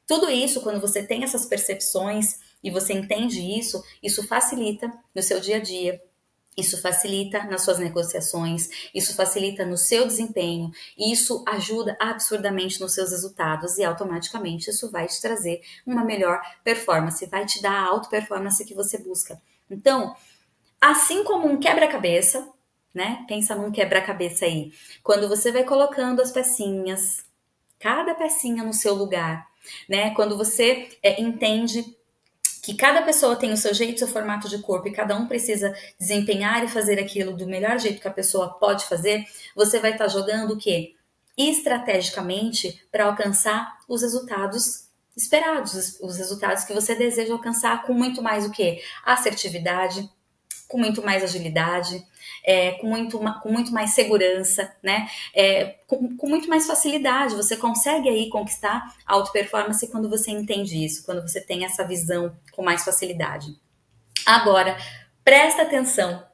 Speaker 3: tudo isso, quando você tem essas percepções e você entende isso, isso facilita no seu dia a dia, isso facilita nas suas negociações, isso facilita no seu desempenho, isso ajuda absurdamente nos seus resultados e automaticamente isso vai te trazer uma melhor performance, vai te dar a auto performance que você busca. Então, assim como um quebra-cabeça, né? Pensa num quebra-cabeça aí. Quando você vai colocando as pecinhas, cada pecinha no seu lugar, né? Quando você é, entende que cada pessoa tem o seu jeito, seu formato de corpo e cada um precisa desempenhar e fazer aquilo do melhor jeito que a pessoa pode fazer, você vai estar jogando o quê? Estrategicamente para alcançar os resultados esperados, os resultados que você deseja alcançar com muito mais o quê? Assertividade, com muito mais agilidade, é, com, muito, com muito mais segurança, né? É, com, com, muito mais facilidade. Você consegue aí conquistar a auto performance quando você entende isso, quando você tem essa visão com mais facilidade. Agora, presta atenção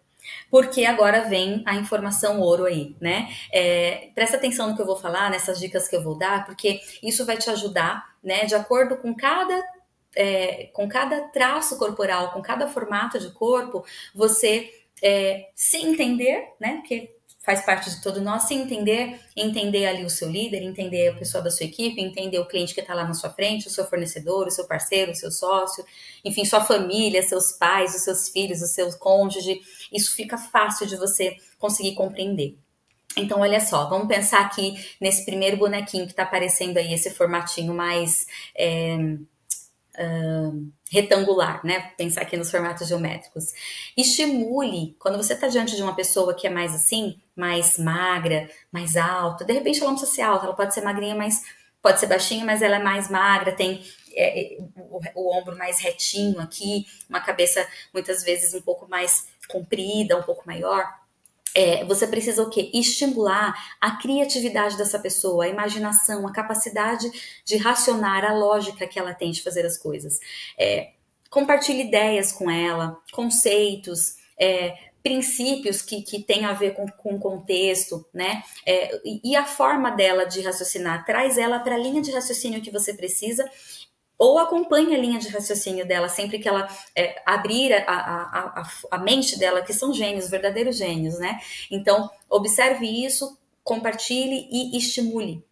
Speaker 3: porque agora vem a informação ouro aí, né? É, presta atenção no que eu vou falar, nessas dicas que eu vou dar, porque isso vai te ajudar, né? De acordo com cada é, com cada traço corporal, com cada formato de corpo, você é, se entender, né? Porque faz parte de todo nós, se entender, entender ali o seu líder, entender a pessoa da sua equipe, entender o cliente que está lá na sua frente, o seu fornecedor, o seu parceiro, o seu sócio, enfim, sua família, seus pais, os seus filhos, o seu cônjuge. Isso fica fácil de você conseguir compreender. Então, olha só, vamos pensar aqui nesse primeiro bonequinho que está aparecendo aí, esse formatinho mais. É, retangular, né? Pensar aqui nos formatos geométricos. Estimule, quando você está diante de uma pessoa que é mais assim, mais magra, mais alta, de repente ela não precisa ser alta, ela pode ser magrinha, mas pode ser baixinha, mas ela é mais magra, tem é, o, o, ombro mais retinho aqui, uma cabeça muitas vezes um pouco mais comprida, um pouco maior é, você precisa o quê? Estimular a criatividade dessa pessoa, a imaginação, a capacidade de racionar, a lógica que ela tem de fazer as coisas. É, compartilhe ideias com ela, conceitos, é, princípios que, que a ver com, com o contexto, né? É, e a forma dela de raciocinar, traz ela para a linha de raciocínio que você precisa ou acompanhe a linha de raciocínio dela sempre que ela é, abrir a, a, a, a, mente dela, que são gênios, verdadeiros gênios, né? Então, observe isso, compartilhe e estimule.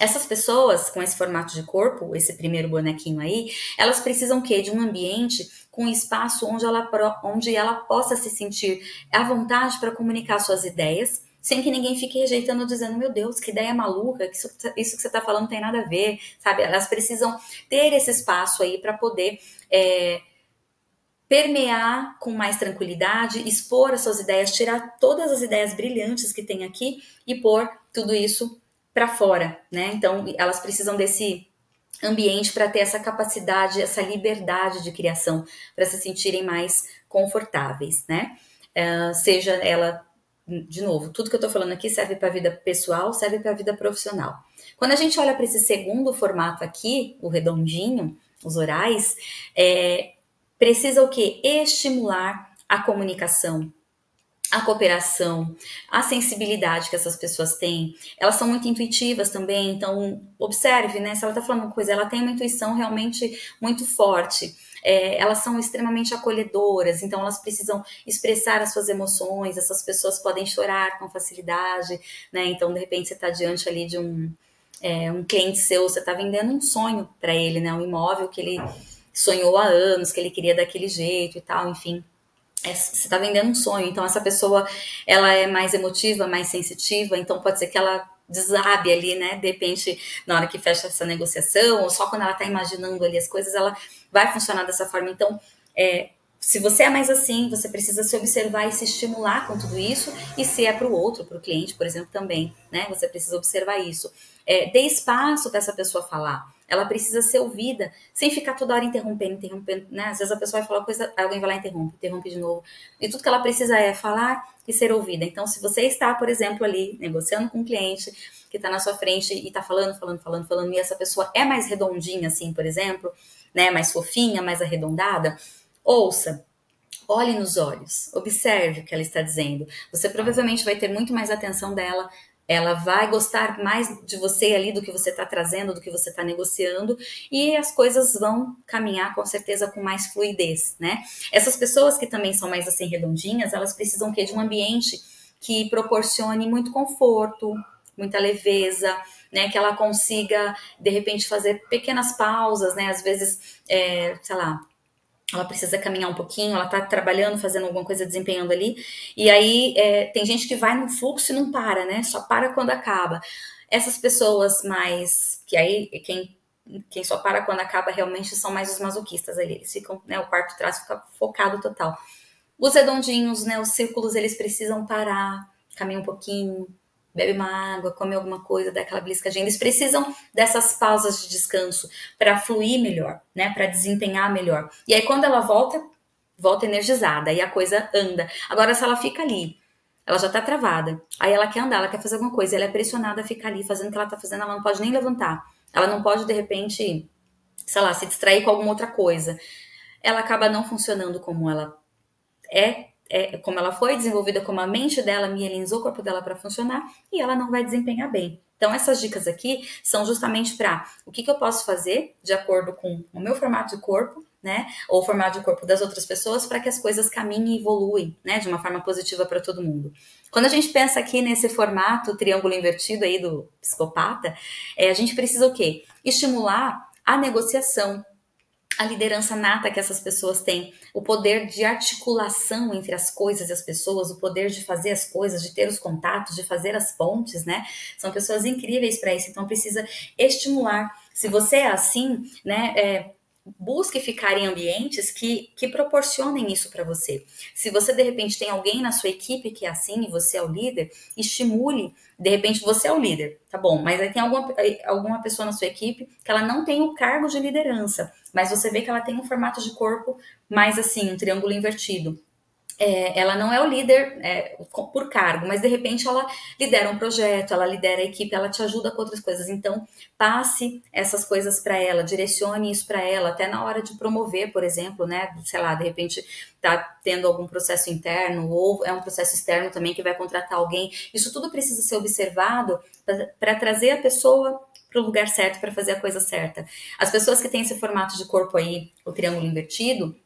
Speaker 3: Essas pessoas com esse formato de corpo, esse primeiro bonequinho aí, elas precisam que de um ambiente com espaço onde ela, onde ela possa se sentir à vontade para comunicar suas ideias, sem que ninguém fique rejeitando, dizendo, meu Deus, que ideia maluca, que isso, isso que você está falando não tem nada a ver, sabe? Elas precisam ter esse espaço aí para poder é, permear com mais tranquilidade, expor as suas ideias, tirar todas as ideias brilhantes que tem aqui e pôr tudo isso para fora, né? Então, elas precisam desse ambiente para ter essa capacidade, essa liberdade de criação, para se sentirem mais confortáveis, né? Uh, seja ela de novo, tudo que eu estou falando aqui serve para a vida pessoal, serve para a vida profissional. Quando a gente olha para esse segundo formato aqui, o redondinho, os orais, é, precisa o que? Estimular a comunicação, a cooperação, a sensibilidade que essas pessoas têm. Elas são muito intuitivas também, então observe, né? Se ela está falando uma coisa, ela tem uma intuição realmente muito forte é, elas são extremamente acolhedoras, então elas precisam expressar as suas emoções, essas pessoas podem chorar com facilidade, né? Então, de repente, você está diante ali de um, é, um cliente seu, você está vendendo um sonho para ele, né? Um imóvel que ele sonhou há anos, que ele queria daquele jeito e tal, enfim. É, você está vendendo um sonho, então essa pessoa ela é mais emotiva, mais sensitiva, então pode ser que ela desabe ali, né? De repente, na hora que fecha essa negociação, ou só quando ela está imaginando ali as coisas, ela vai funcionar dessa forma. Então, é, se você é mais assim, você precisa se observar e se estimular com tudo isso. E se é para o outro, para o cliente, por exemplo, também, né? Você precisa observar isso. É, dê espaço para essa pessoa falar. Ela precisa ser ouvida, sem ficar toda hora interrompendo, interrompendo, né? Às vezes a pessoa vai falar coisa, alguém vai lá e interrompe, interrompe de novo. E tudo que ela precisa é falar e ser ouvida. Então, se você está, por exemplo, ali negociando com um cliente que está na sua frente e está falando, falando, falando, falando, e essa pessoa é mais redondinha, assim, por exemplo, né, mais fofinha, mais arredondada, ouça, olhe nos olhos, observe o que ela está dizendo. Você provavelmente vai ter muito mais atenção dela, ela vai gostar mais de você ali do que você está trazendo, do que você está negociando, e as coisas vão caminhar com certeza com mais fluidez, né? Essas pessoas que também são mais assim redondinhas, elas precisam que de um ambiente que proporcione muito conforto, muita leveza, né? Que ela consiga, de repente, fazer pequenas pausas, né? Às vezes, é, sei lá, ela precisa caminhar um pouquinho, ela tá trabalhando, fazendo alguma coisa, desempenhando ali. E aí é, tem gente que vai no fluxo e não para, né? Só para quando acaba. Essas pessoas mais. que aí quem. Quem só para quando acaba realmente são mais os masoquistas ali. Eles ficam, né? O quarto traço fica focado total. Os redondinhos, né? Os círculos, eles precisam parar, caminhar um pouquinho, bebe uma água, come alguma coisa, dá aquela bliscadinha. Eles precisam dessas pausas de descanso para fluir melhor, né? Para desempenhar melhor. E aí, quando ela volta volta energizada e a coisa anda. Agora, se ela fica ali, ela já tá travada, aí ela quer andar, ela quer fazer alguma coisa, ela é pressionada a ficar ali fazendo o que ela tá fazendo, ela não pode nem levantar. Ela não pode, de repente, sei lá, se distrair com alguma outra coisa. Ela acaba não funcionando como ela é, é como ela foi desenvolvida, como a mente dela mielinizou o corpo dela para funcionar e ela não vai desempenhar bem. Então, essas dicas aqui são justamente para o que, que eu posso fazer de acordo com o meu formato de corpo, né? Ou o formato de corpo das outras pessoas para que as coisas caminhem e evoluem, né? De uma forma positiva para todo mundo. Quando a gente pensa aqui nesse formato triângulo invertido aí do psicopata, é, a gente precisa o quê? Estimular a negociação, a liderança nata que essas pessoas têm, o poder de articulação entre as coisas e as pessoas, o poder de fazer as coisas, de ter os contatos, de fazer as pontes, né? São pessoas incríveis para isso, então precisa estimular. Se você é assim, né? É, busque ficar em ambientes que, que proporcionem isso para você. Se você de repente tem alguém na sua equipe que é assim e você é o líder, estimule. De repente você é o líder, tá bom? Mas aí tem alguma, alguma pessoa na sua equipe que ela não tem o cargo de liderança, mas você vê que ela tem um formato de corpo mais assim, um triângulo invertido é, ela não é o líder é, por cargo, mas de repente ela lidera um projeto, ela lidera a equipe, ela te ajuda com outras coisas. Então, passe essas coisas para ela, direcione isso para ela, até na hora de promover, por exemplo, né? Sei lá, de repente tá tendo algum processo interno ou é um processo externo também que vai contratar alguém. Isso tudo precisa ser observado para trazer a pessoa para o lugar certo, para fazer a coisa certa. As pessoas que têm esse formato de corpo aí, o triângulo invertido,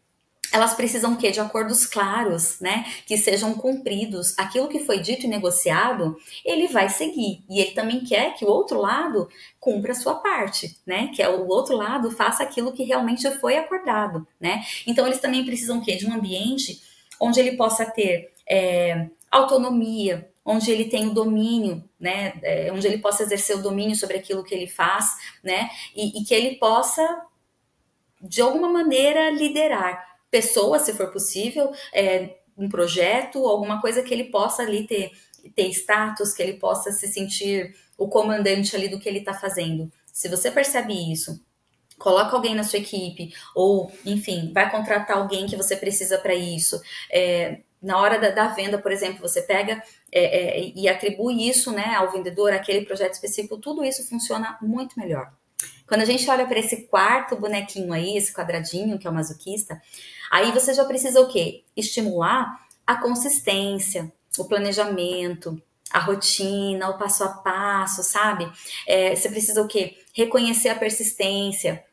Speaker 3: elas precisam que de acordos claros, né, que sejam cumpridos. Aquilo que foi dito e negociado, ele vai seguir. E ele também quer que o outro lado cumpra a sua parte, né? Que é o outro lado faça aquilo que realmente foi acordado, né? Então eles também precisam que de um ambiente onde ele possa ter é, autonomia, onde ele tem o domínio, né? É, onde ele possa exercer o domínio sobre aquilo que ele faz, né? E, e que ele possa de alguma maneira liderar pessoas, se for possível, é, um projeto, alguma coisa que ele possa ali ter, ter status, que ele possa se sentir o comandante ali do que ele está fazendo. Se você percebe isso, coloca alguém na sua equipe, ou, enfim, vai contratar alguém que você precisa para isso. É, na hora da, da, venda, por exemplo, você pega é, é, e atribui isso né, ao vendedor, aquele projeto específico, tudo isso funciona muito melhor. Quando a gente olha para esse quarto bonequinho aí, esse quadradinho que é o masoquista, Aí você já precisa o quê? Estimular a consistência, o planejamento, a rotina, o passo a passo, sabe? É, você precisa o quê? Reconhecer a persistência,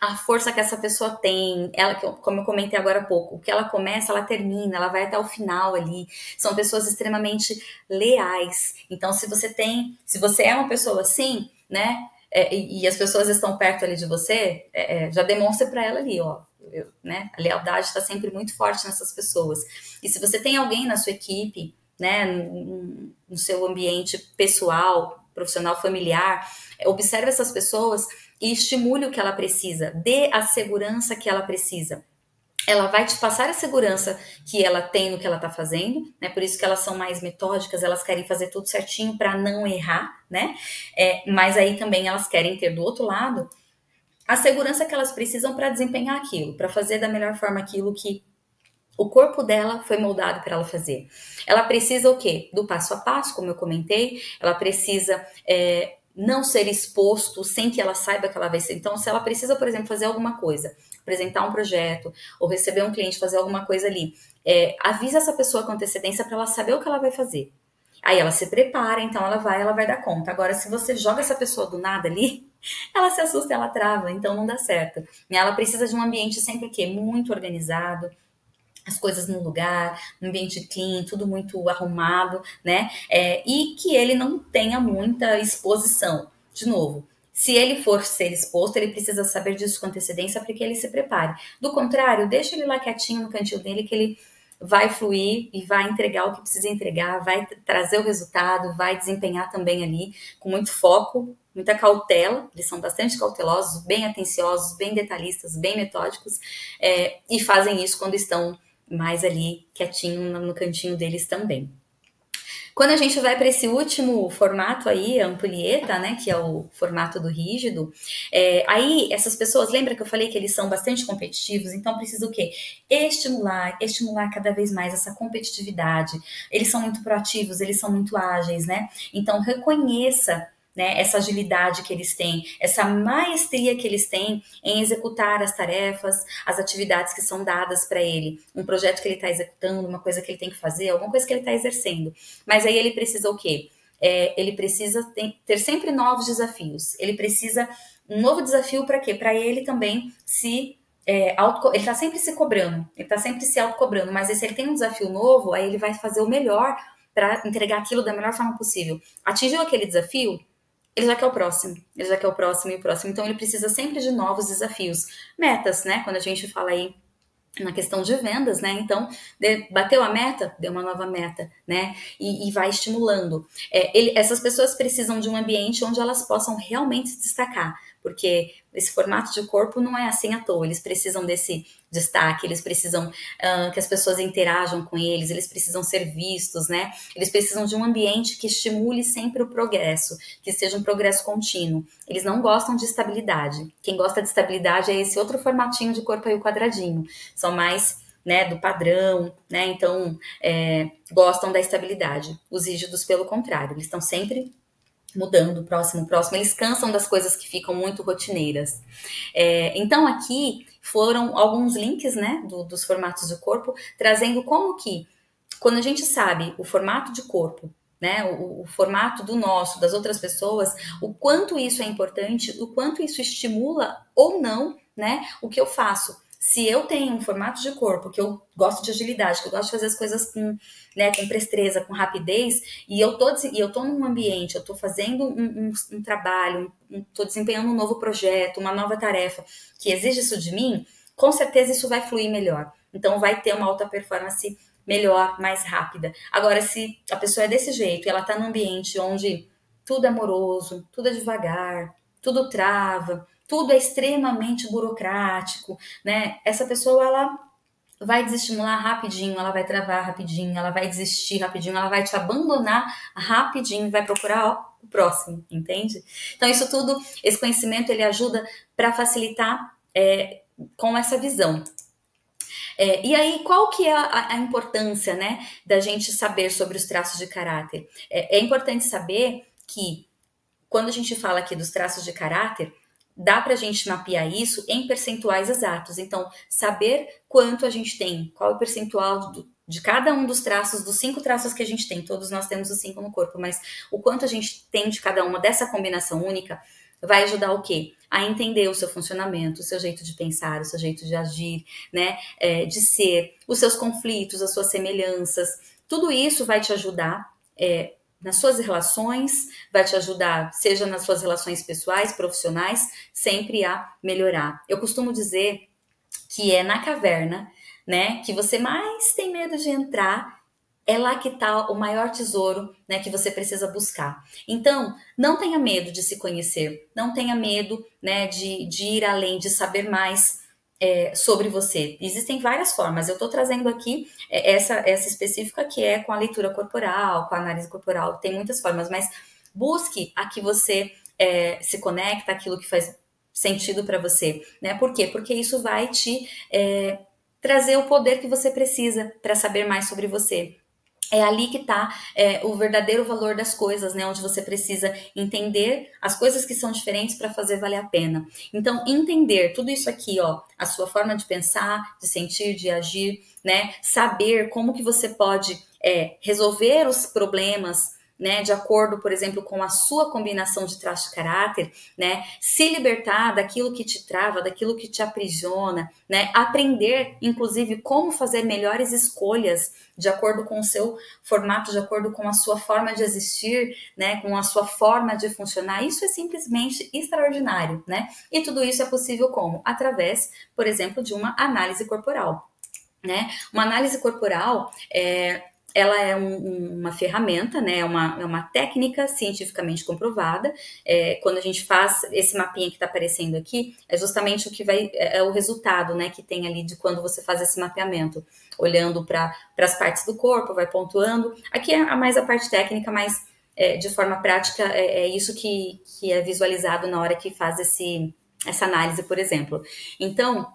Speaker 3: a força que essa pessoa tem, ela, como eu comentei agora há pouco, o que ela começa, ela termina, ela vai até o final ali. São pessoas extremamente leais. Então, se você tem, se você é uma pessoa assim, né? É, e, e, as pessoas estão perto ali de você, é, é já demonstre para ela ali, ó eu, né? A lealdade está sempre muito forte nessas pessoas. E se você tem alguém na sua equipe, né, no, no seu ambiente pessoal, profissional, familiar, observe essas pessoas e estimule o que ela precisa, dê a segurança que ela precisa ela vai te passar a segurança que ela tem no que ela está fazendo, né? Por isso que elas são mais metódicas, elas querem fazer tudo certinho para não errar, né? É, mas aí também elas querem ter do outro lado a segurança que elas precisam para desempenhar aquilo, para fazer da melhor forma aquilo que o corpo dela foi moldado para ela fazer. Ela precisa o quê? Do passo a passo, como eu comentei. Ela precisa é, não ser exposto sem que ela saiba que ela vai ser. Então, se ela precisa, por exemplo, fazer alguma coisa, apresentar um projeto ou receber um cliente, fazer alguma coisa ali, é, avisa essa pessoa com antecedência para ela saber o que ela vai fazer. Aí ela se prepara, então ela vai, ela vai dar conta. Agora, se você joga essa pessoa do nada ali, <laughs> ela se assusta, ela trava, então não dá certo. Ela precisa de um ambiente sempre que muito organizado, as coisas no lugar, um ambiente clean, tudo muito arrumado, né? É, e que ele não tenha muita exposição. De novo, se ele for ser exposto, ele precisa saber disso com antecedência para que ele se prepare. Do contrário, deixa ele lá quietinho no cantinho dele que ele vai fluir e vai entregar o que precisa entregar, vai trazer o resultado, vai desempenhar também ali com muito foco, muita cautela, eles são bastante cautelosos, bem atenciosos, bem detalhistas, bem metódicos, é, e fazem isso quando estão mais ali quietinho no cantinho deles também. Quando a gente vai para esse último formato aí, a ampulheta, né, que é o formato do rígido, é, aí essas pessoas, lembra que eu falei que eles são bastante competitivos, então precisa o quê? Estimular, estimular cada vez mais essa competitividade. Eles são muito proativos, eles são muito ágeis, né? Então reconheça né, essa agilidade que eles têm, essa maestria que eles têm em executar as tarefas, as atividades que são dadas para ele, um projeto que ele está executando, uma coisa que ele tem que fazer, alguma coisa que ele está exercendo. Mas aí ele precisa o quê? É, ele precisa ter, ter sempre novos desafios. Ele precisa um novo desafio para quê? Para ele também se é, auto, ele está sempre se cobrando, ele está sempre se autocobrando, mas se ele tem um desafio novo, aí ele vai fazer o melhor para entregar aquilo da melhor forma possível. Atingiu aquele desafio, ele já quer o próximo, ele já quer o próximo e o próximo. Então ele precisa sempre de novos desafios. Metas, né? Quando a gente fala aí na questão de vendas, né? Então, de, bateu a meta, deu uma nova meta, né? E, e vai estimulando. É, ele, essas pessoas precisam de um ambiente onde elas possam realmente se destacar, porque esse formato de corpo não é assim à toa. Eles precisam desse destaque, eles precisam uh, que as pessoas interajam com eles, eles precisam ser vistos, né? Eles precisam de um ambiente que estimule sempre o progresso, que seja um progresso contínuo. Eles não gostam de estabilidade. Quem gosta de estabilidade é esse outro formatinho de corpo aí, o quadradinho. São mais né, do padrão, né? Então, é, gostam da estabilidade. Os rígidos, pelo contrário, eles estão sempre mudando, próximo, próximo, eles cansam das coisas que ficam muito rotineiras. É, então aqui foram alguns links, né, do, dos formatos de corpo, trazendo como que, quando a gente sabe o formato de corpo, né, o, o formato do nosso, das outras pessoas, o quanto isso é importante, o quanto isso estimula ou não, né, o que eu faço se eu tenho um formato de corpo que eu gosto de agilidade, que eu gosto de fazer as coisas com, né, com prestreza, com rapidez, e eu tô, e eu tô num ambiente, eu tô fazendo um, um, um trabalho, um, tô desempenhando um novo projeto, uma nova tarefa que exige isso de mim, com certeza isso vai fluir melhor. Então vai ter uma alta performance melhor, mais rápida. Agora, se a pessoa é desse jeito, ela tá num ambiente onde tudo é moroso, tudo é devagar, tudo trava, tudo é extremamente burocrático, né? Essa pessoa ela vai desestimular rapidinho, ela vai travar rapidinho, ela vai desistir rapidinho, ela vai te abandonar rapidinho, vai procurar ó, o próximo, entende? Então isso tudo, esse conhecimento ele ajuda para facilitar é, com essa visão. É, e aí, qual que é a, a, importância, né, da gente saber sobre os traços de caráter? É, é importante saber que quando a gente fala aqui dos traços de caráter, dá para a gente mapear isso em percentuais exatos. Então, saber quanto a gente tem, qual é o percentual do, de cada um dos traços, dos cinco traços que a gente tem, todos nós temos os cinco no corpo, mas o quanto a gente tem de cada uma dessa combinação única vai ajudar o quê? A entender o seu funcionamento, o seu jeito de pensar, o seu jeito de agir, né? É, de ser, os seus conflitos, as suas semelhanças. Tudo isso vai te ajudar é, nas suas relações, vai te ajudar, seja nas suas relações pessoais, profissionais, sempre a melhorar. Eu costumo dizer que é na caverna, né, que você mais tem medo de entrar, é lá que está o maior tesouro, né, que você precisa buscar. Então, não tenha medo de se conhecer, não tenha medo, né, de, de ir além, de saber mais, é, sobre você. Existem várias formas. Eu estou trazendo aqui é, essa, essa específica que é com a leitura corporal, com a análise corporal. Tem muitas formas, mas busque a que você é, se conecta, aquilo que faz sentido para você, né? Por quê? Porque isso vai te é, trazer o poder que você precisa para saber mais sobre você é ali que está é, o verdadeiro valor das coisas, né? Onde você precisa entender as coisas que são diferentes para fazer valer a pena. Então, entender tudo isso aqui, ó, a sua forma de pensar, de sentir, de agir, né? Saber como que você pode é, resolver os problemas né, de acordo, por exemplo, com a sua combinação de traços de caráter, né, se libertar daquilo que te trava, daquilo que te aprisiona, né, aprender, inclusive, como fazer melhores escolhas de acordo com o seu formato, de acordo com a sua forma de existir, né, com a sua forma de funcionar, isso é simplesmente extraordinário, né? E tudo isso é possível como? Através, por exemplo, de uma análise corporal, né? Uma análise corporal é ela é um, uma ferramenta, né? É uma, é uma técnica cientificamente comprovada. É, quando a gente faz esse mapinha que está aparecendo aqui, é justamente o que vai, é, é o resultado, né? Que tem ali de quando você faz esse mapeamento, olhando para as partes do corpo, vai pontuando. Aqui é mais a parte técnica, mas é, de forma prática é, é, isso que, que é visualizado na hora que faz esse, essa análise, por exemplo. Então,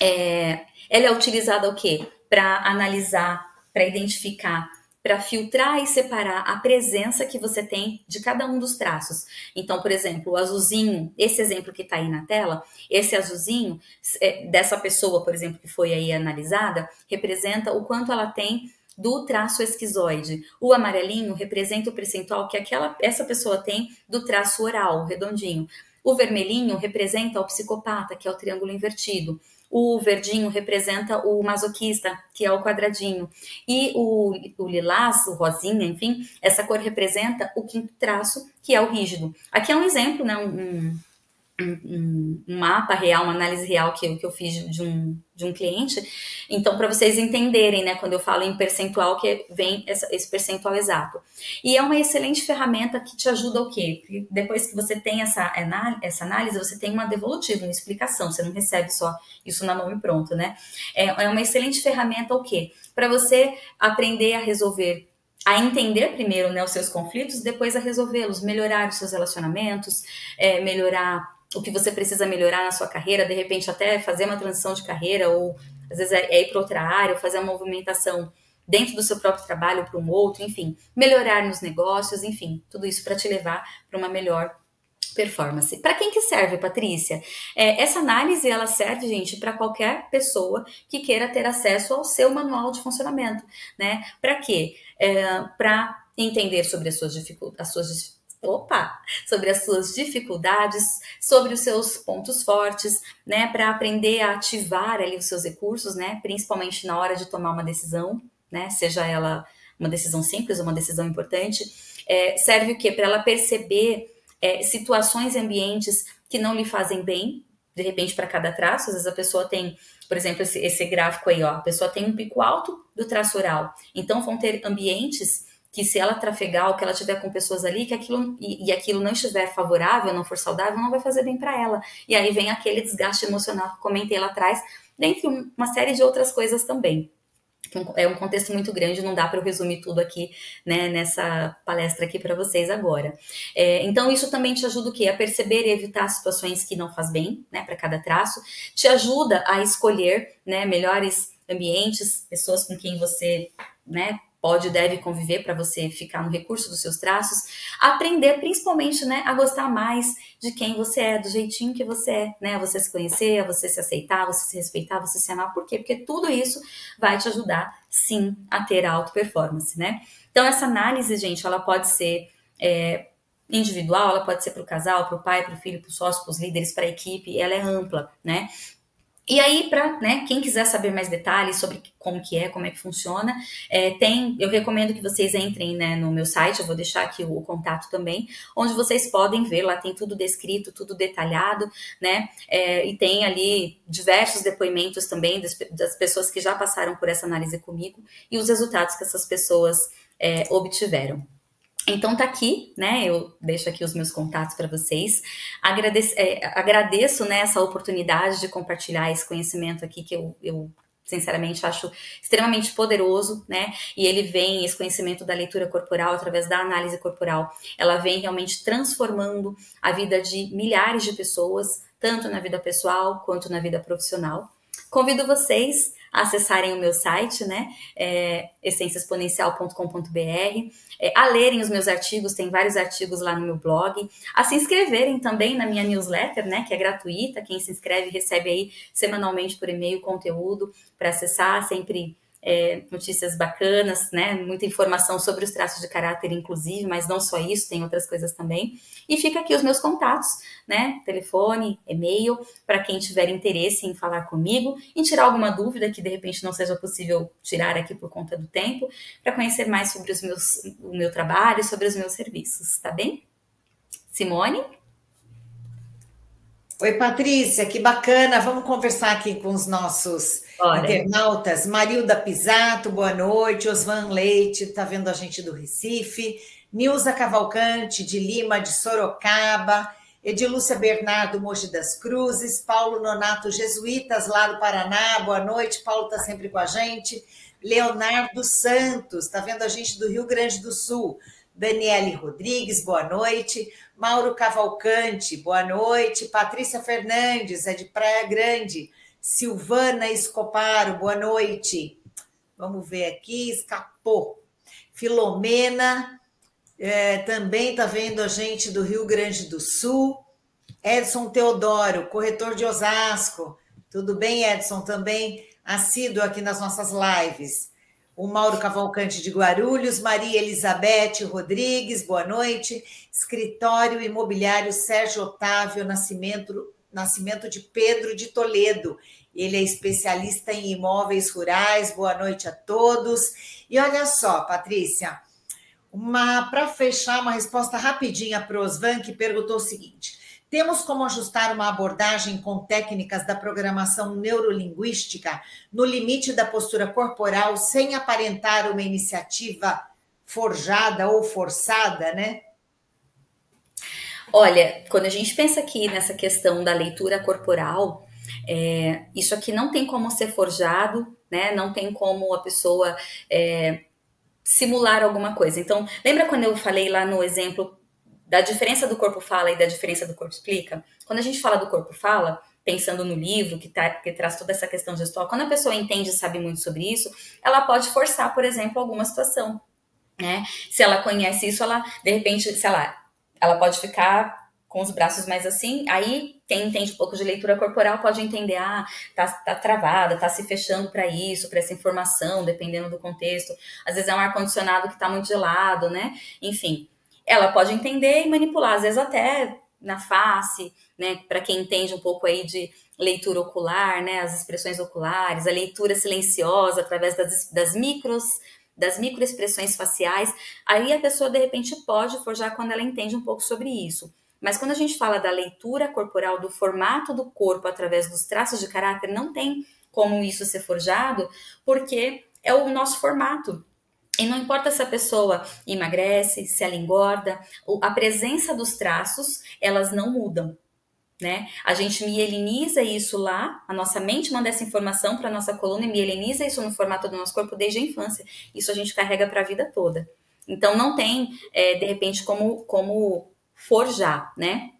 Speaker 3: é, ela é utilizada o quê? Para analisar para identificar, para filtrar e separar a presença que você tem de cada um dos traços. Então, por exemplo, o azulzinho, esse exemplo que está aí na tela, esse azulzinho é, dessa pessoa, por exemplo, que foi aí analisada, representa o quanto ela tem do traço esquizoide. O amarelinho representa o percentual que aquela essa pessoa tem do traço oral, redondinho. O vermelhinho representa o psicopata, que é o triângulo invertido. O verdinho representa o masoquista, que é o quadradinho. E o, o lilás, o rosinha, enfim, essa cor representa o quinto traço, que é o rígido. Aqui é um exemplo, né? Um, um, um, mapa real, uma análise real que eu, que eu fiz de um, de um cliente. Então, para vocês entenderem, né, quando eu falo em percentual, que vem essa, esse percentual exato. E é uma excelente ferramenta que te ajuda o quê? Porque depois que você tem essa, essa análise, você tem uma devolutiva, uma explicação, você não recebe só isso na mão e pronto, né? É, é uma excelente ferramenta o quê? Para você aprender a resolver a entender primeiro né, os seus conflitos, depois a resolvê-los, melhorar os seus relacionamentos, é, melhorar o que você precisa melhorar na sua carreira, de repente até fazer uma transição de carreira, ou às vezes é, é ir para outra área, ou fazer uma movimentação dentro do seu próprio trabalho para um outro, enfim, melhorar nos negócios, enfim, tudo isso para te levar para uma melhor performance. Para quem que serve, Patrícia? É, essa análise ela serve, gente, para qualquer pessoa que queira ter acesso ao seu manual de funcionamento, né? Para quê? É, para entender sobre as suas dificuldades, as suas opa, sobre as suas dificuldades, sobre os seus pontos fortes, né, para aprender a ativar ali os seus recursos, né, principalmente na hora de tomar uma decisão, né, seja ela uma decisão simples ou uma decisão importante, é, serve o quê? Para ela perceber é, situações e ambientes que não lhe fazem bem, de repente para cada traço, às vezes a pessoa tem, por exemplo, esse, esse gráfico aí, ó, a pessoa tem um pico alto do traço oral, então vão ter ambientes que se ela trafegar ou que ela tiver com pessoas ali que aquilo e, e, aquilo não estiver favorável, não for saudável, não vai fazer bem para ela. E aí vem aquele desgaste emocional que comentei lá atrás, dentre uma série de outras coisas também. É um contexto muito grande, não dá para eu resumir tudo aqui, né, nessa palestra aqui para vocês agora. É, então, isso também te ajuda o quê? A perceber e evitar situações que não faz bem, né, para cada traço. Te ajuda a escolher, né, melhores ambientes, pessoas com quem você, né, pode e deve conviver para você ficar no recurso dos seus traços, aprender principalmente, né, a gostar mais de quem você é, do jeitinho que você é, né, você se conhecer, você se aceitar, você se respeitar, você se amar, por quê? Porque tudo isso vai te ajudar, sim, a ter alta performance, né? Então, essa análise, gente, ela pode ser é, individual, ela pode ser para o casal, para o pai, para o filho, para o sócio, para os líderes, para a equipe, ela é ampla, né? E aí, para né, quem quiser saber mais detalhes sobre como que é, como é que funciona, é, tem, eu recomendo que vocês entrem né, no meu site, eu vou deixar aqui o, o, contato também, onde vocês podem ver, lá tem tudo descrito, tudo detalhado, né? É, e tem ali diversos depoimentos também das, das, pessoas que já passaram por essa análise comigo e os resultados que essas pessoas é, obtiveram. Então tá aqui, né? Eu deixo aqui os meus contatos para vocês. Agradeço, é, agradeço né, essa oportunidade de compartilhar esse conhecimento aqui que eu, eu sinceramente acho extremamente poderoso, né? E ele vem, esse conhecimento da leitura corporal, através da análise corporal, ela vem realmente transformando a vida de milhares de pessoas, tanto na vida pessoal quanto na vida profissional. Convido vocês acessarem o meu site, né, é, essenciaexponencial.com.br, é, a lerem os meus artigos, tem vários artigos lá no meu blog, a se inscreverem também na minha newsletter, né, que é gratuita, quem se inscreve recebe aí semanalmente por e-mail conteúdo para acessar, sempre é, notícias bacanas, né? Muita informação sobre os traços de caráter, inclusive, mas não só isso, tem outras coisas também. E fica aqui os meus contatos, né? Telefone, e-mail, para quem tiver interesse em falar comigo, em tirar alguma dúvida que de repente não seja possível tirar aqui por conta do tempo, para conhecer mais sobre os meus, o meu trabalho, sobre os meus serviços, tá bem? Simone?
Speaker 2: Oi, Patrícia, que bacana. Vamos conversar aqui com os nossos Bora. internautas. Marilda Pisato, boa noite. Osvan Leite, está vendo a gente do Recife. Nilza Cavalcante, de Lima, de Sorocaba. Edilúcia Bernardo, Mogi das Cruzes. Paulo Nonato, Jesuítas, lá do Paraná. Boa noite. Paulo está sempre com a gente. Leonardo Santos, está vendo a gente do Rio Grande do Sul. Daniele Rodrigues, boa noite. Mauro Cavalcante, boa noite. Patrícia Fernandes, é de Praia Grande. Silvana Escoparo, boa noite. Vamos ver aqui, escapou. Filomena, é, também está vendo a gente do Rio Grande do Sul. Edson Teodoro, corretor de Osasco. Tudo bem, Edson? Também assíduo aqui nas nossas lives o Mauro Cavalcante de Guarulhos, Maria Elizabeth Rodrigues, boa noite. Escritório Imobiliário Sérgio Otávio Nascimento, Nascimento de Pedro de Toledo. Ele é especialista em imóveis rurais. Boa noite a todos. E olha só, Patrícia, uma para fechar uma resposta rapidinha para o Osvan, que perguntou o seguinte: temos como ajustar uma abordagem com técnicas da programação neurolinguística no limite da postura corporal sem aparentar uma iniciativa forjada ou forçada, né?
Speaker 3: Olha, quando a gente pensa aqui nessa questão da leitura corporal, é, isso aqui não tem como ser forjado, né? Não tem como a pessoa é, simular alguma coisa. Então, lembra quando eu falei lá no exemplo da diferença do corpo fala e da diferença do corpo explica, quando a gente fala do corpo fala, pensando no livro que, tá, que traz toda essa questão gestual, quando a pessoa entende e sabe muito sobre isso, ela pode forçar, por exemplo, alguma situação. Né? Se ela conhece isso, ela, de repente, sei lá, ela pode ficar com os braços mais assim, aí quem entende um pouco de leitura corporal pode entender, ah, tá, tá travada, tá se fechando para isso, para essa informação, dependendo do contexto. Às vezes é um ar-condicionado que tá muito gelado, né? Enfim, ela pode entender e manipular, às vezes até na face, né, para quem entende um pouco aí de leitura ocular, né, as expressões oculares, a leitura silenciosa através das, das micros, das microexpressões faciais, aí a pessoa de repente pode forjar quando ela entende um pouco sobre isso. Mas quando a gente fala da leitura corporal, do formato do corpo através dos traços de caráter, não tem como isso ser forjado, porque é o nosso formato. E não importa se a pessoa emagrece, se ela engorda, a presença dos traços, elas não mudam. Né? A gente mieliniza isso lá, a nossa mente manda essa informação para a nossa coluna e mieliniza isso no formato do nosso corpo desde a infância. Isso a gente carrega para a vida toda. Então não tem, é, de repente, como, como forjar, né?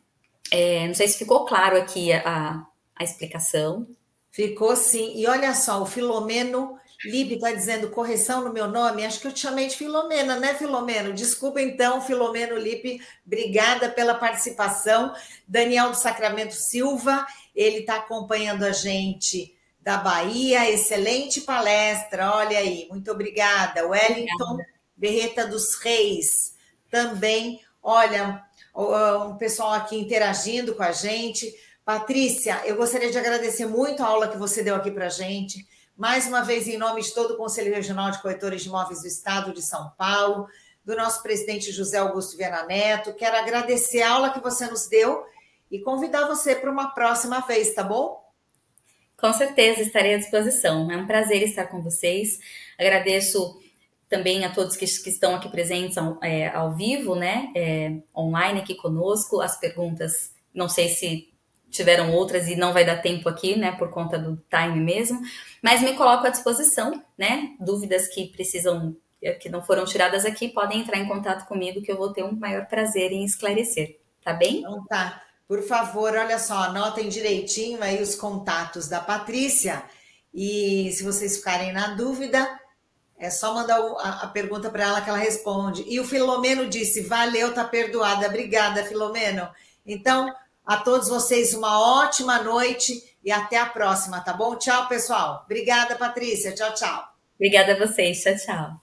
Speaker 3: É, não sei se ficou claro aqui a, a explicação.
Speaker 2: Ficou sim. E olha só, o Filomeno Lipe está dizendo correção no meu nome. Acho que eu te chamei de Filomena, né, Filomeno? Desculpa então, Filomeno Lipe. Obrigada pela participação. Daniel do Sacramento Silva, ele está acompanhando a gente da Bahia. Excelente palestra, olha aí. Muito obrigada. Wellington Berreta dos Reis, também. Olha, um pessoal aqui interagindo com a gente. Patrícia, eu gostaria de agradecer muito a aula que você deu aqui para a gente mais uma vez, em nome de todo o Conselho Regional de Corretores de Imóveis do Estado de São Paulo, do nosso presidente José Augusto Viana Neto, quero agradecer a aula que você nos deu e convidar você para uma próxima vez, tá bom?
Speaker 3: Com certeza, estarei à disposição. É um prazer estar com vocês. Agradeço também a todos que, que estão aqui presentes ao, é, ao vivo, né? É, online aqui conosco. As perguntas, não sei se tiveram outras e não vai dar tempo aqui, né, por conta do time mesmo, mas me coloco à disposição, né? Dúvidas que precisam que não foram tiradas aqui, podem entrar em contato comigo que eu vou ter um maior prazer em esclarecer, tá bem?
Speaker 2: Então tá. Por favor, olha só, anotem direitinho aí os contatos da Patrícia e se vocês ficarem na dúvida, é só mandar a, pergunta para ela que ela responde. E o Filomeno disse: "Valeu, tá perdoada". Obrigada, Filomeno. Então, a todos vocês uma ótima noite e até a próxima, tá bom? Tchau, pessoal. Obrigada, Patrícia. Tchau, tchau.
Speaker 3: Obrigada a vocês. Tchau, tchau.